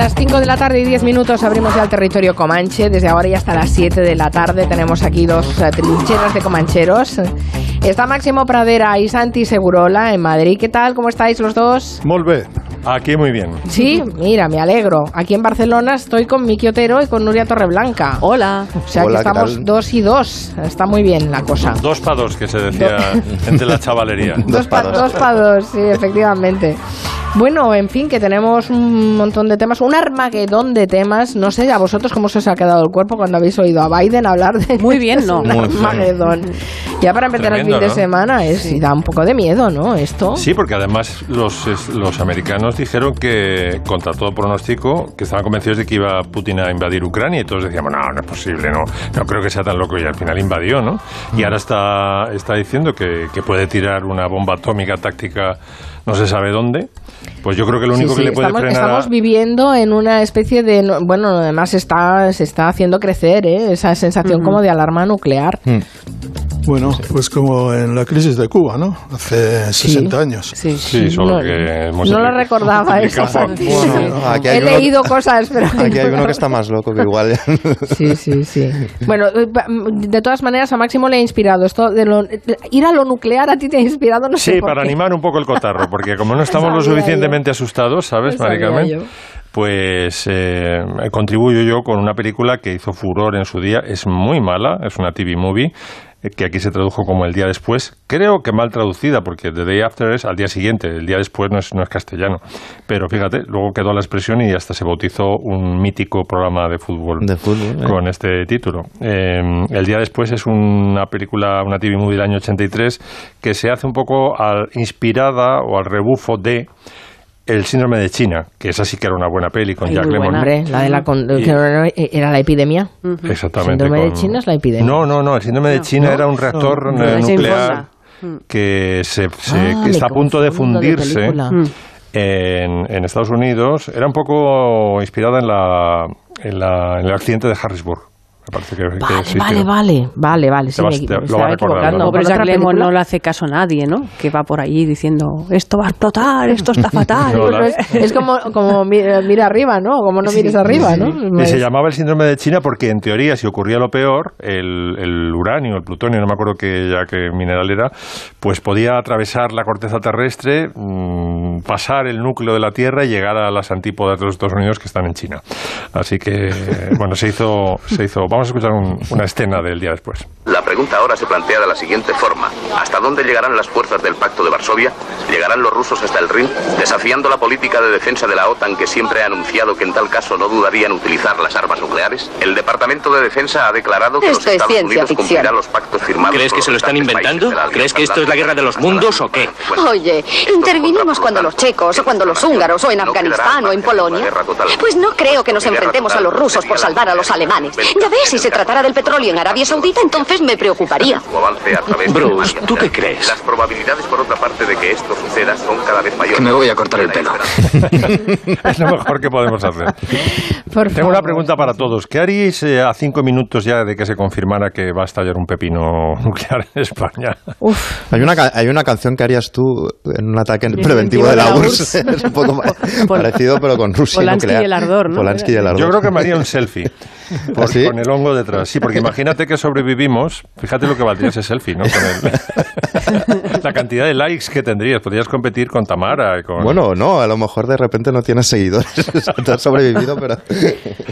Las 5 de la tarde y 10 minutos abrimos ya el territorio comanche. Desde ahora y hasta las 7 de la tarde tenemos aquí dos eh, trincheras de comancheros. Está Máximo Pradera y Santi Segurola en Madrid. ¿Qué tal? ¿Cómo estáis los dos? Bé. Aquí muy bien. Sí, mira, me alegro. Aquí en Barcelona estoy con Miki Otero y con Nuria Torreblanca. Hola. O sea Hola, que ¿qué estamos dos y dos. Está muy bien la cosa. Dos para dos, que se decía entre la chavalería. Dos pa- dos pa' dos, sí, efectivamente. Bueno, en fin, que tenemos un montón de temas, un armagedón de temas. No sé a vosotros cómo se os ha quedado el cuerpo cuando habéis oído a Biden hablar de Muy bien, ¿no? un Muy bien. Ya para empezar Tremendo, el fin de semana es, y da un poco de miedo, ¿no? Esto. Sí, porque además los, es- los americanos dijeron que, contra todo pronóstico, que estaban convencidos de que iba Putin a invadir Ucrania y todos decíamos, no, no es posible, no, no creo que sea tan loco y al final invadió, ¿no? Y ahora está, está diciendo que, que puede tirar una bomba atómica táctica no se sabe dónde. Pues yo creo que lo Sí, único sí, que le puede estamos, frenar... a- estamos viviendo en una especie de... no- Bueno, además está, se está haciendo crecer ¿eh? esa sensación como de alarma nuclear. Bueno, pues como en la crisis de Cuba, ¿no? Hace 60 años. Sí. Sí, solo no, que hemos no lo recordaba eso. Bueno, aquí hay He uno- leído cosas, pero... Aquí hay uno que está más loco que igual. Sí, sí, sí. Bueno, eh, pa- de todas maneras, a Máximo le ha inspirado esto de lo- ir a lo nuclear. A ti te ha inspirado, no sé Sí, por para qué. animar un poco el cotarro, porque como no estamos lo suficientemente asustados, ¿sabes, Lo sabía Mari Carmen? yo. Pues eh, contribuyo yo con una película que hizo furor en su día. Es muy mala, es una TV movie que aquí se tradujo como El día después. Creo que mal traducida, porque The Day After es al día siguiente, el día después no es, no es castellano. Pero fíjate, luego quedó la expresión y hasta se bautizó un mítico programa de fútbol De fútbol, ¿eh? con este título. Eh, el día después es una película, una TV movie del año 83 que se hace un poco al- inspirada o al rebufo de El síndrome de China, que esa sí que era una buena peli con Ay, Jack Lemmon. Hombre, la de la con- Y- que no- era la epidemia. Exactamente. Síndrome de con- China es la epidemia. No, no, no. El síndrome de China era un reactor No, eh, nuclear Se que se, se- Ah, que está a punto de fundirse. Mm. en, en Estados Unidos. Era un poco inspirada en, la, en, la- en el accidente de Harrisburg. Me parece que, que Vale, vale, vale, vale, vale. Sí, vas- me, te- me lo estaba equivocando. ¿no? ¿Con Jack Lemmon no le hace caso a nadie, ¿no? Que va por allí diciendo, esto va a explotar, esto está fatal. No, la- es, es como, como mi- mira arriba, ¿no? Como no mires arriba, ¿no? Y se llamaba el síndrome de China porque, en teoría, si ocurría lo peor, el, el uranio, el plutonio, no me acuerdo qué, ya qué mineral era, pues podía atravesar la corteza terrestre, mm, pasar el núcleo de la Tierra y llegar a las antípodas de los Estados Unidos que están en China. Así que, bueno, se hizo, se hizo. Vamos a escuchar un- una escena del día después. La pregunta ahora se plantea de la siguiente forma. ¿Hasta dónde llegarán las fuerzas del Pacto de Varsovia? ¿Llegarán los rusos hasta el Rin? Desafiando la política de defensa de la OTAN que siempre ha anunciado que en tal caso no dudaría en utilizar las armas nucleares. El Departamento de Defensa ha declarado que los Esto es Estados ciencia Unidos ficción. cumplirán los pactos firmados. ¿Crees que se lo los están inventando? ¿Crees que esto es la guerra de los mundos o qué? Oye, intervinimos cuando los checos o cuando los húngaros o en Afganistán o en Polonia. Pues no creo que nos enfrentemos a los rusos por salvar a los alemanes. Ya ves, si se tratara del petróleo en Arabia Saudita, entonces me preocuparía. Bruce. ¿tú qué crees? Las probabilidades, por otra parte, de que esto suceda son cada vez mayores. Que me voy a cortar el pelo. Es lo mejor que podemos hacer. Por Tengo una pregunta para todos. ¿Qué haríais eh, a cinco minutos ya de que se confirmara que va a estallar un pepino nuclear en España? Uf, Hay una, ca- hay una canción que harías tú en un ataque preventivo de la URSS. es un poco parecido, pero con Rusia Polanski nuclear. y el ardor, ¿no? Polanski y el ardor. Yo creo que me haría un selfie. por- ¿Sí? Con el hongo detrás. Sí, porque imagínate que sobrevivimos. Fíjate lo que valdría ese selfie, ¿no? Con el- la cantidad de likes que tendrías. Podrías competir con Tamara. Con... Bueno, no, a lo mejor de repente no tienes seguidores. Te has sobrevivido, pero...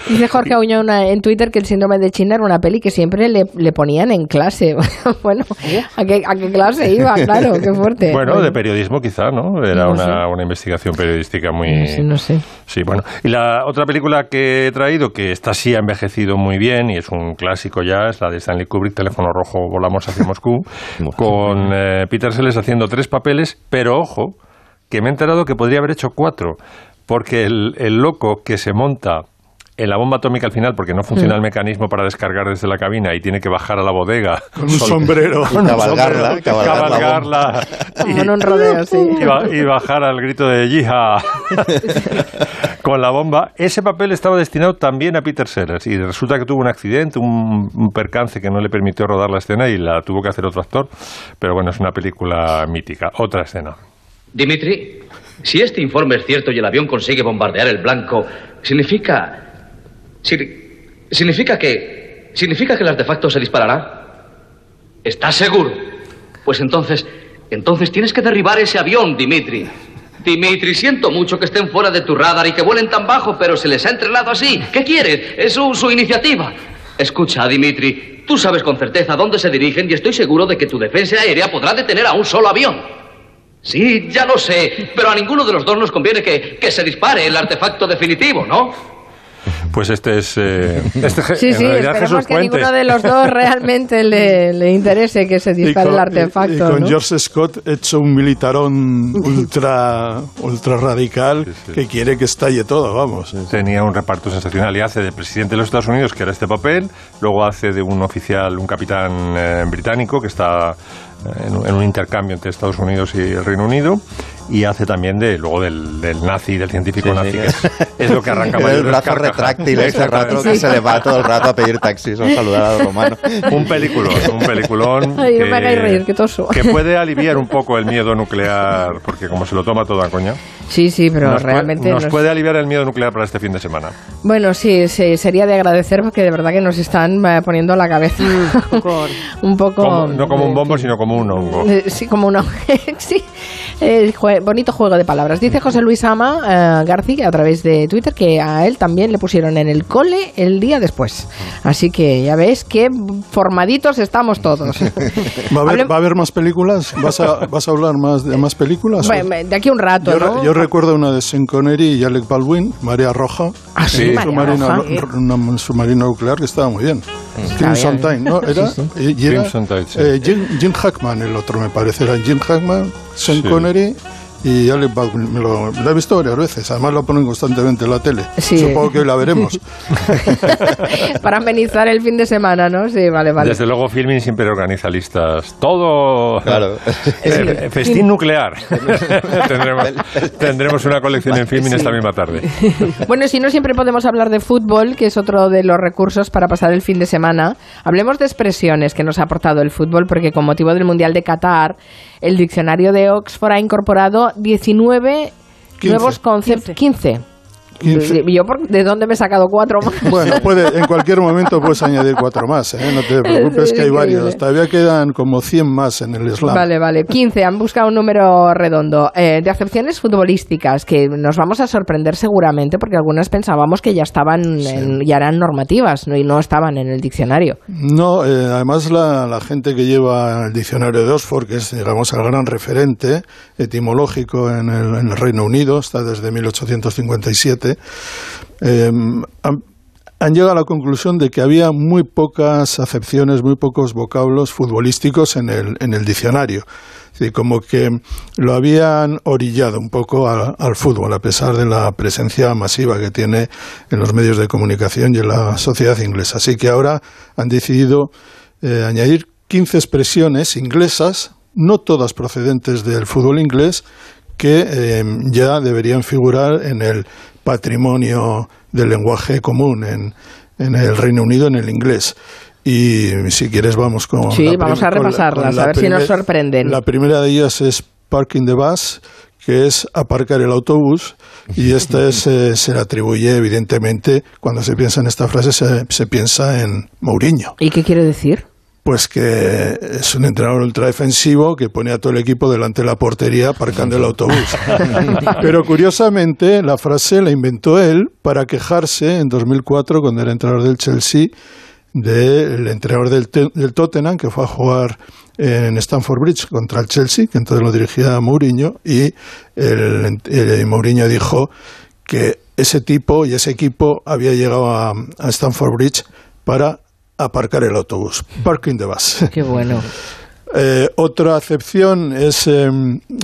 dice Jorge Auña una- en Twitter que el síndrome de China era una peli que siempre le, le ponían en clase. bueno, ¿a qué, ¿a qué clase iba? Claro, qué fuerte. Bueno, de periodismo quizá, ¿no? Era No una, sé. una investigación periodística muy... Sí, no sé. Sí, bueno. Y la otra película que he traído, que esta sí ha envejecido muy bien y es un clásico ya, es la de Stanley Kubrick, Teléfono Rojo, Volamos hacia Moscú, con eh, Peter Sellers haciendo tres papeles, pero ojo, que me he enterado que podría haber hecho cuatro, porque el, el loco que se monta en la bomba atómica al final, porque no funciona el mecanismo para descargar desde la cabina y tiene que bajar a la bodega. Con un sombrero. Y cabalgarla, cabalgar la cabalgarla Como en un rodeo, sí. y, ba- y bajar al grito de yija con la bomba. Ese papel estaba destinado también a Peter Sellers y resulta que tuvo un accidente, un, percance que no le permitió rodar la escena y la tuvo que hacer otro actor. Pero bueno, es una película mítica. Otra escena. Dimitri, si este informe es cierto y el avión consigue bombardear el blanco, significa. significa que. significa que el artefacto se disparará. ¿Estás seguro? Pues entonces. Entonces tienes que derribar ese avión, Dimitri. Dimitri, siento mucho que estén fuera de tu radar y que vuelen tan bajo, pero se les ha entrenado así. ¿Qué quieres? Es su, iniciativa. Escucha, Dimitri, tú sabes con certeza dónde se dirigen y estoy seguro de que tu defensa aérea podrá detener a un solo avión. Sí, ya lo sé, pero a ninguno de los dos nos conviene que, que se dispare el artefacto definitivo, ¿no? Pues este es. Eh, este, sí, sí, esperemos que ninguno de los dos realmente le, le interese que se dispare el artefacto. Y, con George Scott hecho un militarón ultra, ultra radical que quiere que estalle todo, vamos. Tenía un reparto sensacional y hace de presidente de los Estados Unidos, que era este papel, luego hace de un oficial, un capitán eh, británico que está en, un intercambio entre Estados Unidos y el Reino Unido y hace también de luego del, del nazi, del científico nazi, que es, lo que arranca El brazo retráctil ese rato que se le va todo el rato a pedir taxis o saludar a los romanos. Un peliculón, un peliculón Ay, que, me reír, que, toso. que puede aliviar un poco el miedo nuclear, porque como se lo toma todo a coña. Sí, sí, pero nos realmente... Puede, nos, nos, puede aliviar el miedo nuclear para este fin de semana. Bueno, sí, sí sería de agradecer porque de verdad que nos están eh, poniendo la cabeza un poco... Como, no como un bombo, sino como un hongo. Sí, como un hongo. sí. Eh, bonito juego de palabras. Dice José Luis Ama uh, García a través de Twitter que a él también le pusieron en el cole el día después. Así que ya ves que formaditos estamos todos. ¿Va a haber, ¿va a haber más películas? ¿Vas a, ¿Vas a, hablar más de más películas? Bueno, de aquí un rato, yo, ¿no? yo recuerdo una de Sean Connery y Alec Baldwin, María Roja. Ah, sí. Un submarino, un submarino nuclear que estaba muy bien. Crimson Time, ¿no? Era, sí, sí. Y era Crimson Tide, sí. eh, Jim, Jim Hackman, el otro me parece. Era Jim Hackman, Sean Sí. Connery y Baldwin. Me lo, lo he visto varias veces. Además lo ponen constantemente en la tele. Sí. Supongo que hoy la veremos. Para amenizar el fin de semana, ¿no? Sí, vale, vale. Desde luego, Filmin siempre organiza listas. Todo. Claro. Eh, festín nuclear. tendremos, tendremos una colección en Filmin esta misma tarde. Bueno, si no siempre podemos hablar de fútbol, que es otro de los recursos para pasar el fin de semana. Hablemos de expresiones que nos ha aportado el fútbol, porque con motivo del Mundial de Qatar, el diccionario de Oxford ha incorporado 19 15. nuevos conceptos. 15. 15. ¿Yo por- de dónde me he sacado cuatro más? Bueno, puede, en cualquier momento puedes añadir cuatro más, ¿eh? no te preocupes Sí, que hay varios. Todavía quedan como 100 más en el slam. Vale, vale. 15. Han buscado un número redondo. Eh, de acepciones futbolísticas, que nos vamos a sorprender seguramente, porque algunas pensábamos que ya estaban, en- ya eran normativas ¿no? y no estaban en el diccionario. No, eh, además la, la gente que lleva el diccionario de Oxford, que es digamos el gran referente etimológico en el, en el Reino Unido, está desde 1857, eh, han, llegado a la conclusión de que había muy pocas acepciones, muy pocos vocablos futbolísticos en el, en el diccionario. Como que lo habían orillado un poco al fútbol, a pesar de la presencia masiva que tiene en los medios de comunicación y en la sociedad inglesa. Así que ahora han decidido eh, añadir 15 expresiones inglesas, no todas procedentes del fútbol inglés, que eh, ya deberían figurar en el patrimonio del lenguaje común en, en el Reino Unido, en el inglés. Y si quieres vamos con... Sí, la vamos a repasarlas, la a ver si nos sorprenden. La primera de ellas es parking the bus, que es aparcar el autobús, y esta es, eh, se le atribuye, evidentemente, cuando se piensa en esta frase, se, se piensa en Mourinho. ¿Y qué quiere decir? Pues que es un entrenador ultradefensivo que pone a todo el equipo delante de la portería aparcando el autobús. Pero curiosamente la frase la inventó él para quejarse en 2004 cuando era entrenador del Chelsea del entrenador del, del Tottenham que fue a jugar en Stamford Bridge contra el Chelsea, que entonces lo dirigía Mourinho y el, el Mourinho dijo que ese tipo y ese equipo había llegado a, a Stamford Bridge para aparcar el autobús, parking the bus. Qué bueno. Eh, otra acepción es eh,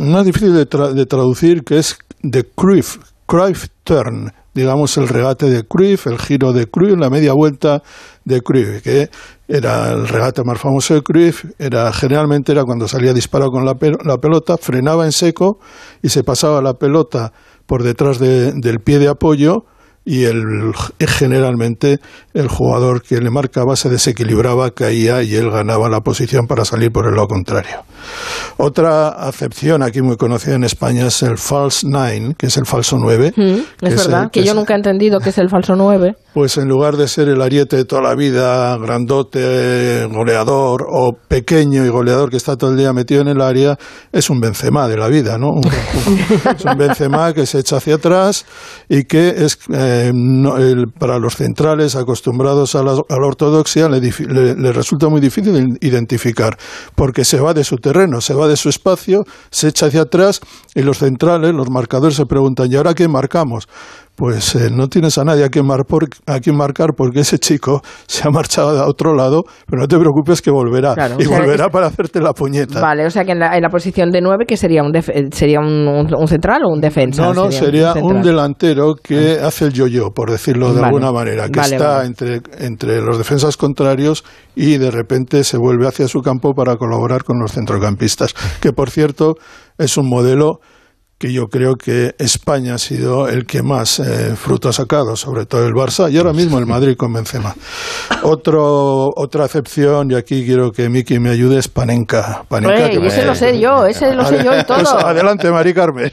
más difícil de, tra- de traducir, que es de Cruyff, Cruyff Turn, digamos el regate de Cruyff, el giro de Cruyff, la media vuelta de Cruyff, que era el regate más famoso de Cruyff, era, generalmente era cuando salía disparado con la, pel- la pelota, frenaba en seco y se pasaba la pelota por detrás de- del pie de apoyo y el, generalmente el jugador que le marcaba se desequilibraba, caía y él ganaba la posición para salir por el lado contrario. Otra acepción aquí muy conocida en España es el false nine, que es el falso 9. Mm, es verdad, que, yo nunca he entendido qué es el falso 9. Pues en lugar de ser el ariete de toda la vida, grandote, goleador, o pequeño y goleador que está todo el día metido en el área, es un Benzema de la vida, ¿no? es un Benzema que se echa hacia atrás y que es eh, para los centrales acostumbrados a la, ortodoxia le, le resulta muy difícil identificar, porque se va de su terreno, se va de su espacio, se echa hacia atrás y los centrales, los marcadores se preguntan, ¿y ahora qué marcamos? Pues eh, no tienes a nadie a quien, marcar porque ese chico se ha marchado a otro lado, pero no te preocupes que volverá. y volverá para hacerte la puñeta. Vale, o sea que en la, posición de nueve, que sería un, sería un, central o un defensa? No, no, sería, un, delantero que ah. hace el yo-yo, por decirlo de alguna manera, que está Entre, entre los defensas contrarios y de repente se vuelve hacia su campo para colaborar con los centrocampistas, que por cierto es un modelo que yo creo que España ha sido el que más eh, fruto ha sacado, sobre todo el Barça y ahora mismo el Madrid con Benzema. Otro, otra excepción, y aquí quiero que Miki me ayude, es Panenka. Panenka ese lo sé yo, ese lo sé yo y todo. Pues adelante, Mari Carmen.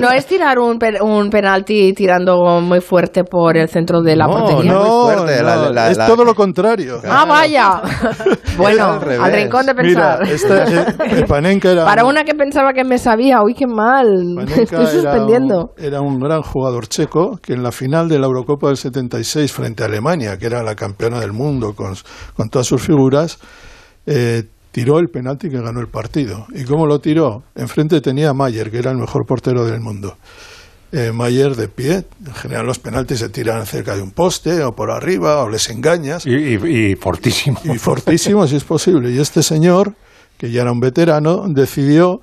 No, es tirar un, un penalti tirando muy fuerte por el centro de la portería. No, es todo lo contrario. Ah, vaya. bueno, al rincón de pensar. Mira, eh, Panenka era... Para una que pensaba que me sabía, uy, qué mal. Estoy suspendiendo. Era un, gran jugador checo que en la final de la Eurocopa del 76 frente a Alemania, que era la campeona del mundo con, con todas sus figuras, eh, tiró el penalti que ganó el partido. ¿Y cómo lo tiró? Enfrente tenía a Mayer, que era el mejor portero del mundo. Eh, Mayer de pie. En general los penaltis se tiran cerca de un poste o por arriba o les engañas. Y, y, y fortísimo. Y fortísimo si es posible. Y este señor, que ya era un veterano, decidió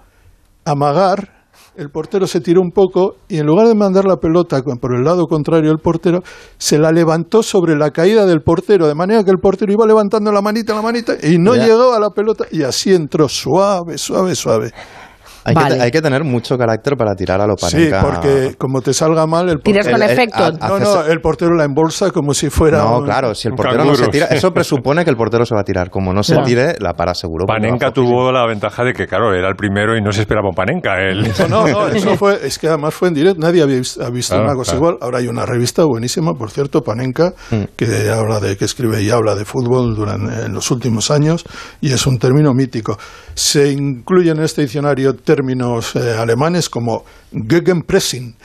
amagar el portero se tiró un poco y en lugar de mandar la pelota por el lado contrario del portero, se la levantó sobre la caída del portero, de manera que el portero iba levantando la manita, la manita, y no llegó a la pelota, y así entró suave, suave, suave. Hay, que, tener mucho carácter para tirar a lo Panenka. Sí, porque como te salga mal, el portero. Tiras con efecto. no, no, el portero la embolsa como si fuera. No, claro, si el portero no se tira, eso presupone que el portero se va a tirar. Como no se tire, la para seguro. Panenka tuvo la ventaja de que, claro, era el primero y no se esperaba un Panenka. Él. No, no, eso fue, es que además fue en directo, nadie había visto, una cosa igual. Ahora hay una revista buenísima, por cierto, Panenka, mm. que habla de, que escribe y habla de fútbol durante, en los últimos años, y es un término mítico. Se incluyen en este diccionario términos eh, alemanes como Gegenpressing.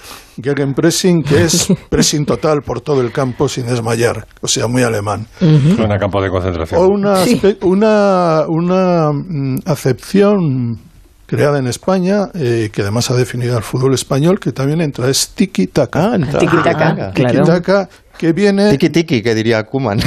Gegenpressing, que es pressing total por todo el campo sin desmayar, o sea, muy alemán. Uh campo de concentración. O una, una, una mm, acepción creada en España, eh, que además ha definido al fútbol español, que también entra, es tiki-taka. Ah, tiki-taka, Tiki-taka, que viene... Tiki-tiki, que diría Kuman,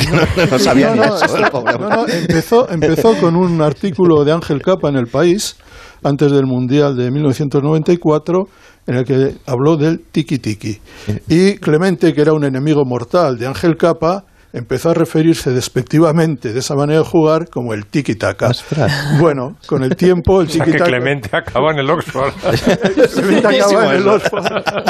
no, sabía no, no, empezó, empezó con un artículo de Ángel Capa en El País, antes del Mundial de 1994, en el que habló del tiki-tiki. Y Clemente, que era un enemigo mortal de Ángel Capa, empezó a referirse despectivamente de esa manera de jugar como el tiki-taka. Bueno, con el tiempo el tiki-taka... que Clemente acaba en el Oxford. Clemente acaba en el Oxford.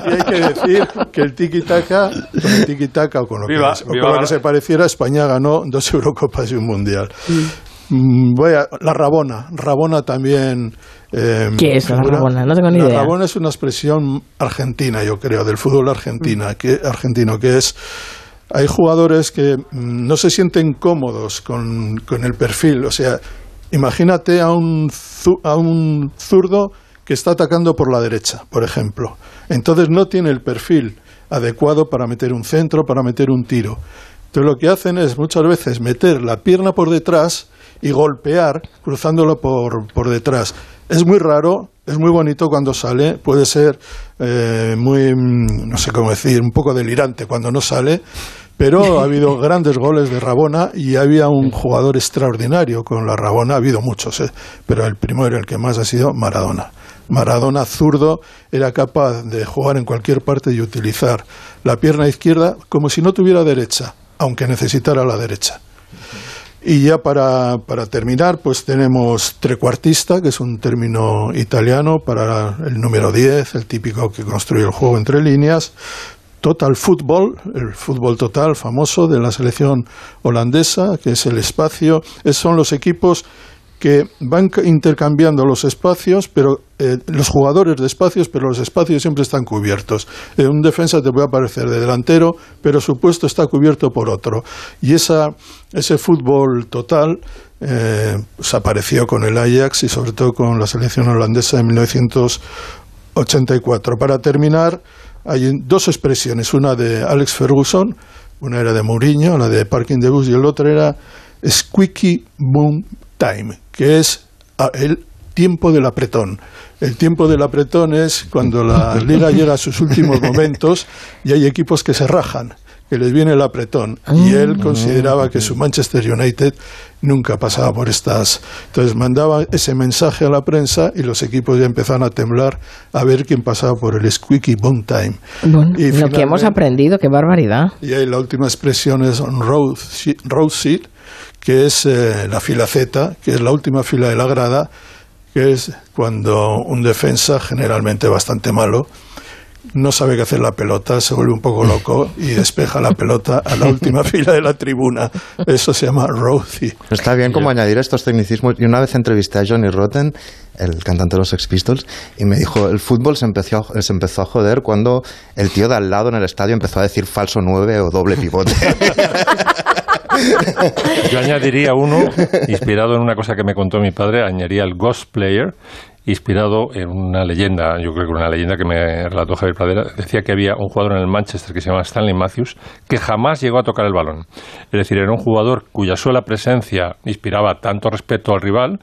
Y hay que decir que el tiki-taka, con el tiki-taka o con lo, que, se pareciera, España ganó dos Eurocopas y un Mundial. Mm, voy a, la Rabona. Rabona también. Eh, ¿Qué es la Rabona? No tengo ni idea. La Rabona es una expresión argentina, yo creo, del fútbol argentina, que, argentino, que es hay jugadores que mm, no se sienten cómodos con, el perfil. O sea, imagínate a un, a un zurdo que está atacando por la derecha, por ejemplo. Entonces no tiene el perfil adecuado para meter un centro, para meter un tiro. Entonces lo que hacen es muchas veces meter la pierna por detrás y golpear cruzándolo por, por detrás. Es muy raro, es muy bonito cuando sale, puede ser eh, muy, mm, no sé cómo decir, un poco delirante cuando no sale, pero ha habido grandes goles de Rabona y había un jugador extraordinario con la Rabona, ha habido muchos, ¿eh? pero el primero, el que más ha sido Maradona. Maradona zurdo era capaz de jugar en cualquier parte y utilizar la pierna izquierda como si no tuviera derecha, aunque necesitara la derecha. Y ya para, para, terminar, pues tenemos trecuartista, que es un término italiano para el número 10, el típico que construye el juego entre líneas. Total Football, el fútbol total famoso de la selección holandesa, que es el espacio, son los equipos que van intercambiando los espacios, pero eh, los jugadores de espacios, pero los espacios siempre están cubiertos. Eh, un defensa te puede aparecer de delantero, pero su puesto está cubierto por otro. Y esa, ese fútbol total eh, apareció con el Ajax y sobre todo con la selección holandesa de 1984. Para terminar, hay dos expresiones, una de Alex Ferguson, una era de Mourinho, la de Parking de Bus, y el otro era Squeaky Boom Time, que es ah, el tiempo del apretón. El tiempo del apretón es cuando la liga llega a sus últimos momentos y hay equipos que se rajan que les viene el apretón. Y él consideraba que su Manchester United nunca pasaba por estas. Entonces mandaba ese mensaje a la prensa y los equipos ya empezaron a temblar a ver quién pasaba por el squeaky bone time. y lo que hemos aprendido, qué barbaridad. Y ahí la última expresión es on road, seat, que es eh, la fila Z, que es la última fila de la grada, que es cuando un defensa, generalmente bastante malo, no sabe qué hacer la pelota, se vuelve un poco loco y despeja la pelota a la última fila de la tribuna. Eso se llama roadie. Está bien como añadir estos tecnicismos. Y una vez entrevisté a Johnny Rotten, el cantante de los Sex Pistols, y me dijo, el fútbol se empezó, se empezó a joder cuando el tío de al lado en el estadio empezó a decir falso 9 o doble pivote. Yo añadiría uno, inspirado en una cosa que me contó mi padre, añadiría el Ghost Player, inspirado en una leyenda, yo creo que una leyenda que me relató Javier Pradera, decía que había un jugador en el Manchester que se llama Stanley Matthews que jamás llegó a tocar el balón. Es decir, era un jugador cuya sola presencia inspiraba tanto respeto al rival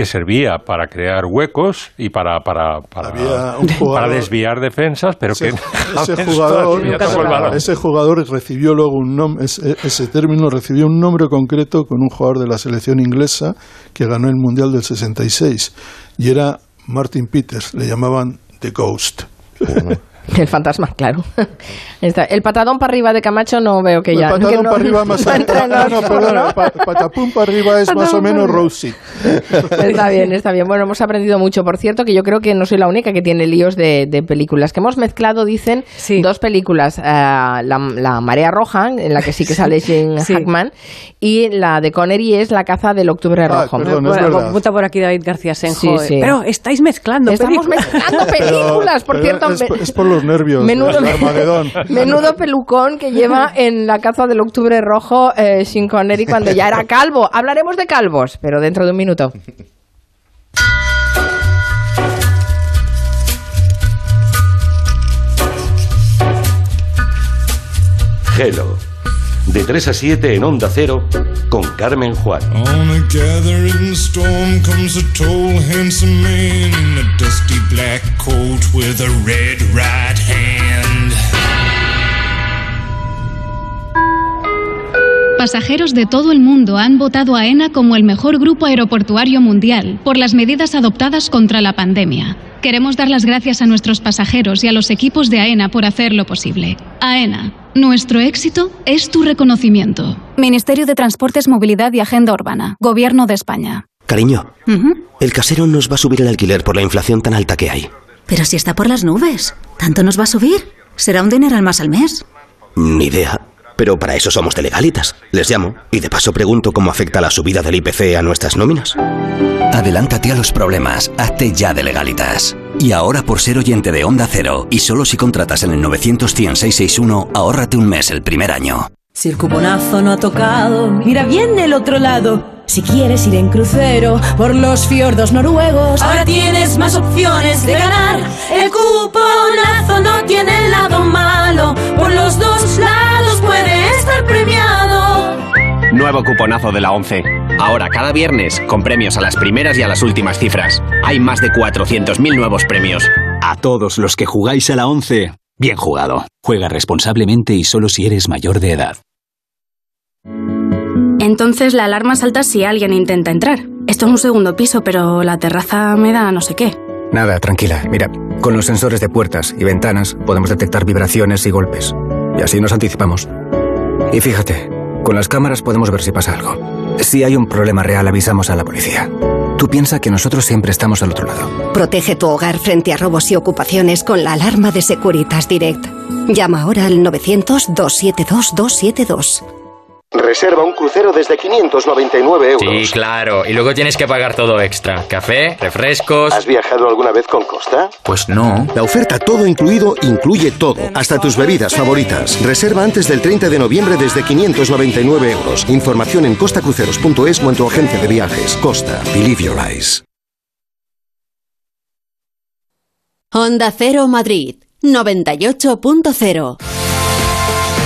que servía para crear huecos y para para, para, para desviar defensas, pero ese, que ese jugador, ese jugador recibió luego un nombre, ese, ese, término recibió un nombre concreto con un jugador de la selección inglesa que ganó el Mundial del 66 y era Martin Peters, le llamaban The Ghost. El fantasma, claro. El patadón para arriba de Camacho no veo que ya. El patadón para arriba más o menos. No, perdón, patapum para arriba es más o menos Rosie. Está bien, está bien. Bueno, hemos aprendido mucho. Por cierto, que yo creo que no soy la única que tiene líos de, películas. Que hemos mezclado, dicen, dos películas. Eh, la, Marea Roja, en la que sí que sale Jane Hackman, y la de Connery es La caza del Octubre Rojo. Perdón, bueno, puta por aquí David García Senjo. Sí, Pero estáis mezclando Estamos mezclando películas, por cierto. Es, por los nervios. Menudo, menudo pelucón que lleva en la caza del octubre rojo eh, Sean Connery cuando ya era calvo. Hablaremos de calvos, pero dentro de un minuto. Hello. De 3 a 7 en Onda Cero con Carmen Juan. On a gathering storm comes a tall, handsome man in a dusty black coat with a red right hand. Pasajeros de todo el mundo han votado a ENA como el mejor grupo aeroportuario mundial por las medidas adoptadas contra la pandemia. Queremos dar las gracias a nuestros pasajeros y a los equipos de AENA por hacerlo posible. AENA, nuestro éxito es tu reconocimiento. Ministerio de Transportes, Movilidad y Agenda Urbana. Gobierno de España. Cariño, el casero nos va a subir el alquiler por la inflación tan alta que hay. Pero si está por las nubes, ¿tanto nos va a subir? ¿Será un dineral más al mes? Ni idea. Pero para eso somos de legalitas. Les llamo y de paso pregunto cómo afecta la subida del IPC a nuestras nóminas. Adelántate a los problemas. Hazte ya de legalitas. Y ahora por ser oyente de Onda Cero y solo si contratas en el 900 ahórrate un mes el primer año. Si el cuponazo no ha tocado, mira bien del otro lado. Si quieres ir en crucero por los fiordos noruegos, ahora tienes más opciones de ganar. El cuponazo no tiene el lado malo, por los dos lados puede estar premiado. Nuevo cuponazo de la 11. Ahora cada viernes con premios a las primeras y a las últimas cifras. Hay más de 400.000 nuevos premios. A todos los que jugáis a la 11, bien jugado. Juega responsablemente y solo si eres mayor de edad. Entonces la alarma salta si alguien intenta entrar. Esto es un segundo piso, pero la terraza me da no sé qué. Nada, tranquila. Mira, con los sensores de puertas y ventanas podemos detectar vibraciones y golpes. Y así nos anticipamos. Y fíjate, con las cámaras podemos ver si pasa algo. Si hay un problema real, avisamos a la policía. Tú piensa que nosotros siempre estamos al otro lado. Protege tu hogar frente a robos y ocupaciones con la alarma de Securitas Direct. Llama ahora al 900-272-272. Reserva un crucero desde 599 euros. Sí, claro. Y luego tienes que pagar todo extra. Café, refrescos. ¿Has viajado alguna vez con Costa? Pues no. La oferta todo incluido incluye todo, hasta tus bebidas favoritas. Reserva antes del 30 de noviembre desde 599 euros. Información en costacruceros.es o en tu agencia de viajes. Costa. Believe your eyes. Honda Cero Madrid 98.0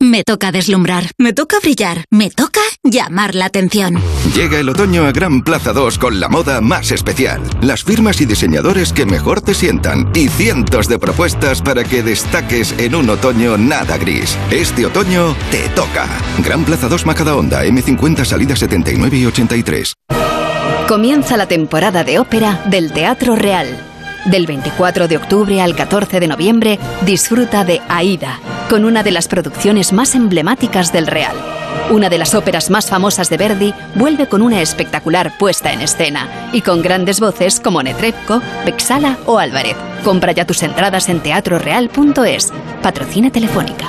Me toca deslumbrar, me toca brillar, me toca llamar la atención. Llega el otoño a Gran Plaza 2 con la moda más especial, las firmas y diseñadores que mejor te sientan y cientos de propuestas para que destaques en un otoño nada gris. Este otoño te toca. Gran Plaza 2 Majadahonda, M50 salida 79 y 83. Comienza la temporada de ópera del Teatro Real. Del 24 de octubre al 14 de noviembre, disfruta de Aida, con una de las producciones más emblemáticas del Real. Una de las óperas más famosas de Verdi vuelve con una espectacular puesta en escena y con grandes voces como Netrebko, Vexala o Álvarez. Compra ya tus entradas en teatroreal.es. Patrocina Telefónica.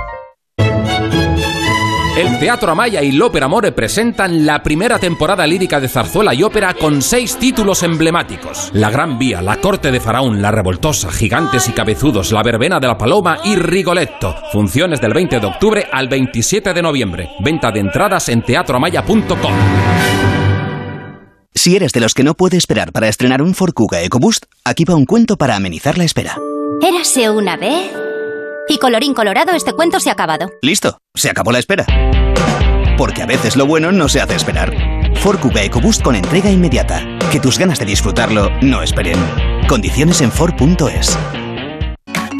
El Teatro Amaya y l'Ópera Amore presentan la primera temporada lírica de zarzuela y ópera con seis títulos emblemáticos. La Gran Vía, La Corte de Faraón, La Revoltosa, Gigantes y Cabezudos, La Verbena de la Paloma y Rigoletto. Funciones del 20 de octubre al 27 de noviembre. Venta de entradas en teatroamaya.com. Si eres de los que no puede esperar para estrenar un Ford Kuga EcoBoost, aquí va un cuento para amenizar la espera. Érase una vez... Y colorín colorado, este cuento se ha acabado. Listo, se acabó la espera. Porque a veces lo bueno no se hace esperar. Ford Kuga EcoBoost con entrega inmediata. Que tus ganas de disfrutarlo no esperen. Condiciones en Ford.es.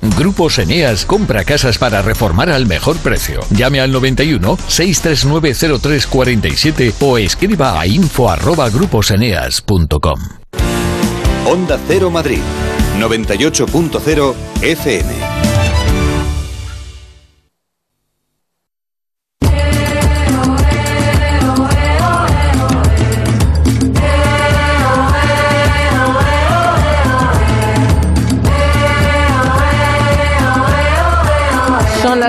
Grupos Eneas compra casas para reformar al mejor precio. Llame al 91 639 0347 o escriba a info arroba gruposeneas.com. Onda Cero Madrid, 98.0 FM.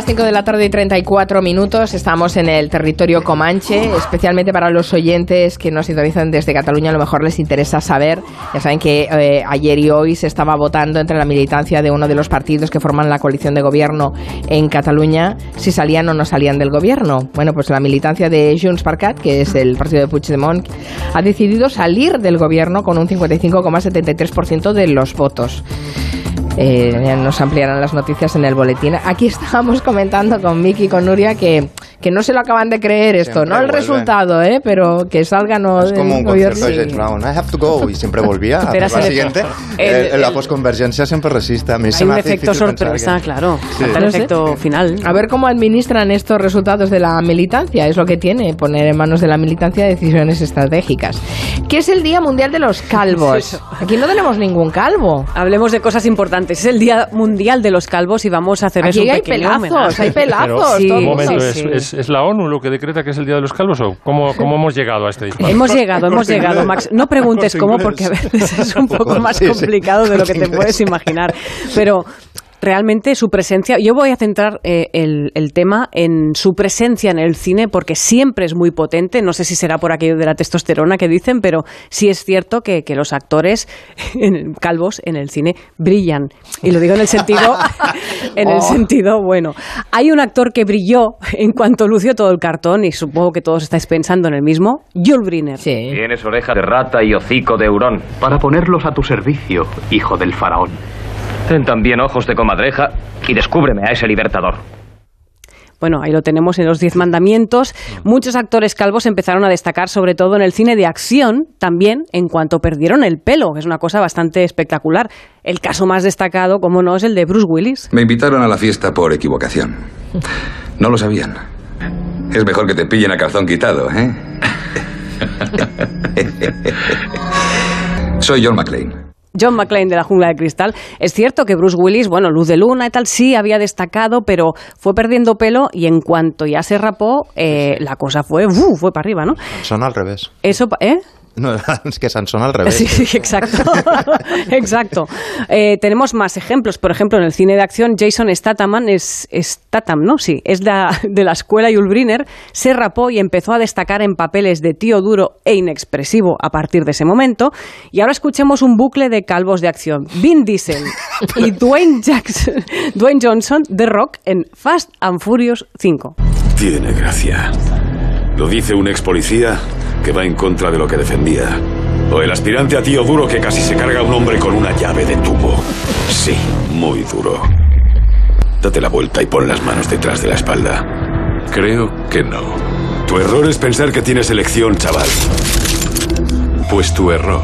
5 de la tarde y 34 minutos. Estamos en el territorio Comanche, especialmente para los oyentes que nos sintonizan desde Cataluña. A lo mejor les interesa saber. Ya saben que eh, ayer y hoy se estaba votando entre la militancia de uno de los partidos que forman la coalición de gobierno en Cataluña si salían o no salían del gobierno. Bueno, pues la militancia de Junts per Cat, que es el partido de Puigdemont, ha decidido salir del gobierno con un 55,73% de los votos. Eh, nos ampliarán las noticias en el boletín. Aquí estábamos comentando con Miki y con Nuria que, que no se lo acaban de creer esto, Siempre no el vuelven. resultado, ¿eh? pero que salgan o Es como un concierto de. James Brown. I have to go. Y siempre volvía. Pero la siguiente. efecto- eh, el- la el- posconvergencia siempre resiste. A mí se Hay me un hace efecto sorpresa, que- claro. Sí. Hasta el efecto final. A ver cómo administran estos resultados de la militancia, es lo que tiene, poner en manos de la militancia decisiones estratégicas. ¿Qué es el Día Mundial de los Calvos? Aquí no tenemos ningún calvo. Hablemos de cosas importantes. Es el Día Mundial de los Calvos y vamos a hacerles Aquí un hay pequeño pelazos, homenaje. hay pelazos. Pero, Sí, un momento, sí, ¿es, sí. Es- es la ONU lo que decreta que es el Día de los Calvos o cómo, cómo hemos llegado a este disparo? Hemos llegado, hemos llegado. Max. No preguntes cómo, porque a veces es un poco más complicado de lo que te puedes imaginar. Pero realmente su presencia, yo voy a centrar eh, el, el tema en su presencia en el cine porque siempre es muy potente, no sé si será por aquello de la testosterona que dicen, pero sí es cierto que, que los actores en- calvos en el cine brillan. Y lo digo en el sentido, en el Oh. sentido bueno. Hay un actor que brilló en cuanto lució todo el cartón y supongo que todos estáis pensando en el mismo, Jules Briner. Tienes oreja de rata y hocico de hurón. Para ponerlos a tu servicio, hijo del faraón. Ten también ojos de comadreja y descúbreme a ese libertador. Bueno, ahí lo tenemos en los Diez Mandamientos. Muchos actores calvos empezaron a destacar, sobre todo en el cine de acción, también en cuanto perdieron el pelo, que es una cosa bastante espectacular. El caso más destacado, como no, es el de Bruce Willis. Me invitaron a la fiesta por equivocación. No lo sabían. Es mejor que te pillen a calzón quitado, ¿eh? Soy John McClane. John McClane de la Jungla de Cristal. Es cierto que Bruce Willis, bueno, Luz de Luna y tal, sí había destacado, pero fue perdiendo pelo y en cuanto ya se rapó, eh, la cosa fue, ¡uf! fue para arriba, ¿no? Son al revés. Eso, ¿eh? No, es que Sansón al revés. Sí, exacto. exacto. Eh, tenemos más ejemplos. Por ejemplo, en el cine de acción, Jason Statham es Statham, ¿no? Sí, es la- de la escuela Yul Brynner. Se rapó y empezó a destacar en papeles de tío duro e inexpresivo a partir de ese momento. Y ahora escuchemos un bucle de calvos de acción. Vin Diesel y Dwayne, Jackson, Dwayne Johnson de Rock en Fast and Furious 5. Tiene gracia. Lo dice un ex policía que va en contra de lo que defendía. O el aspirante a tío duro que casi se carga a un hombre con una llave de tubo. Sí, muy duro. Date la vuelta y pon las manos detrás de la espalda. Creo que no. Tu error es pensar que tienes elección, chaval. Pues tu error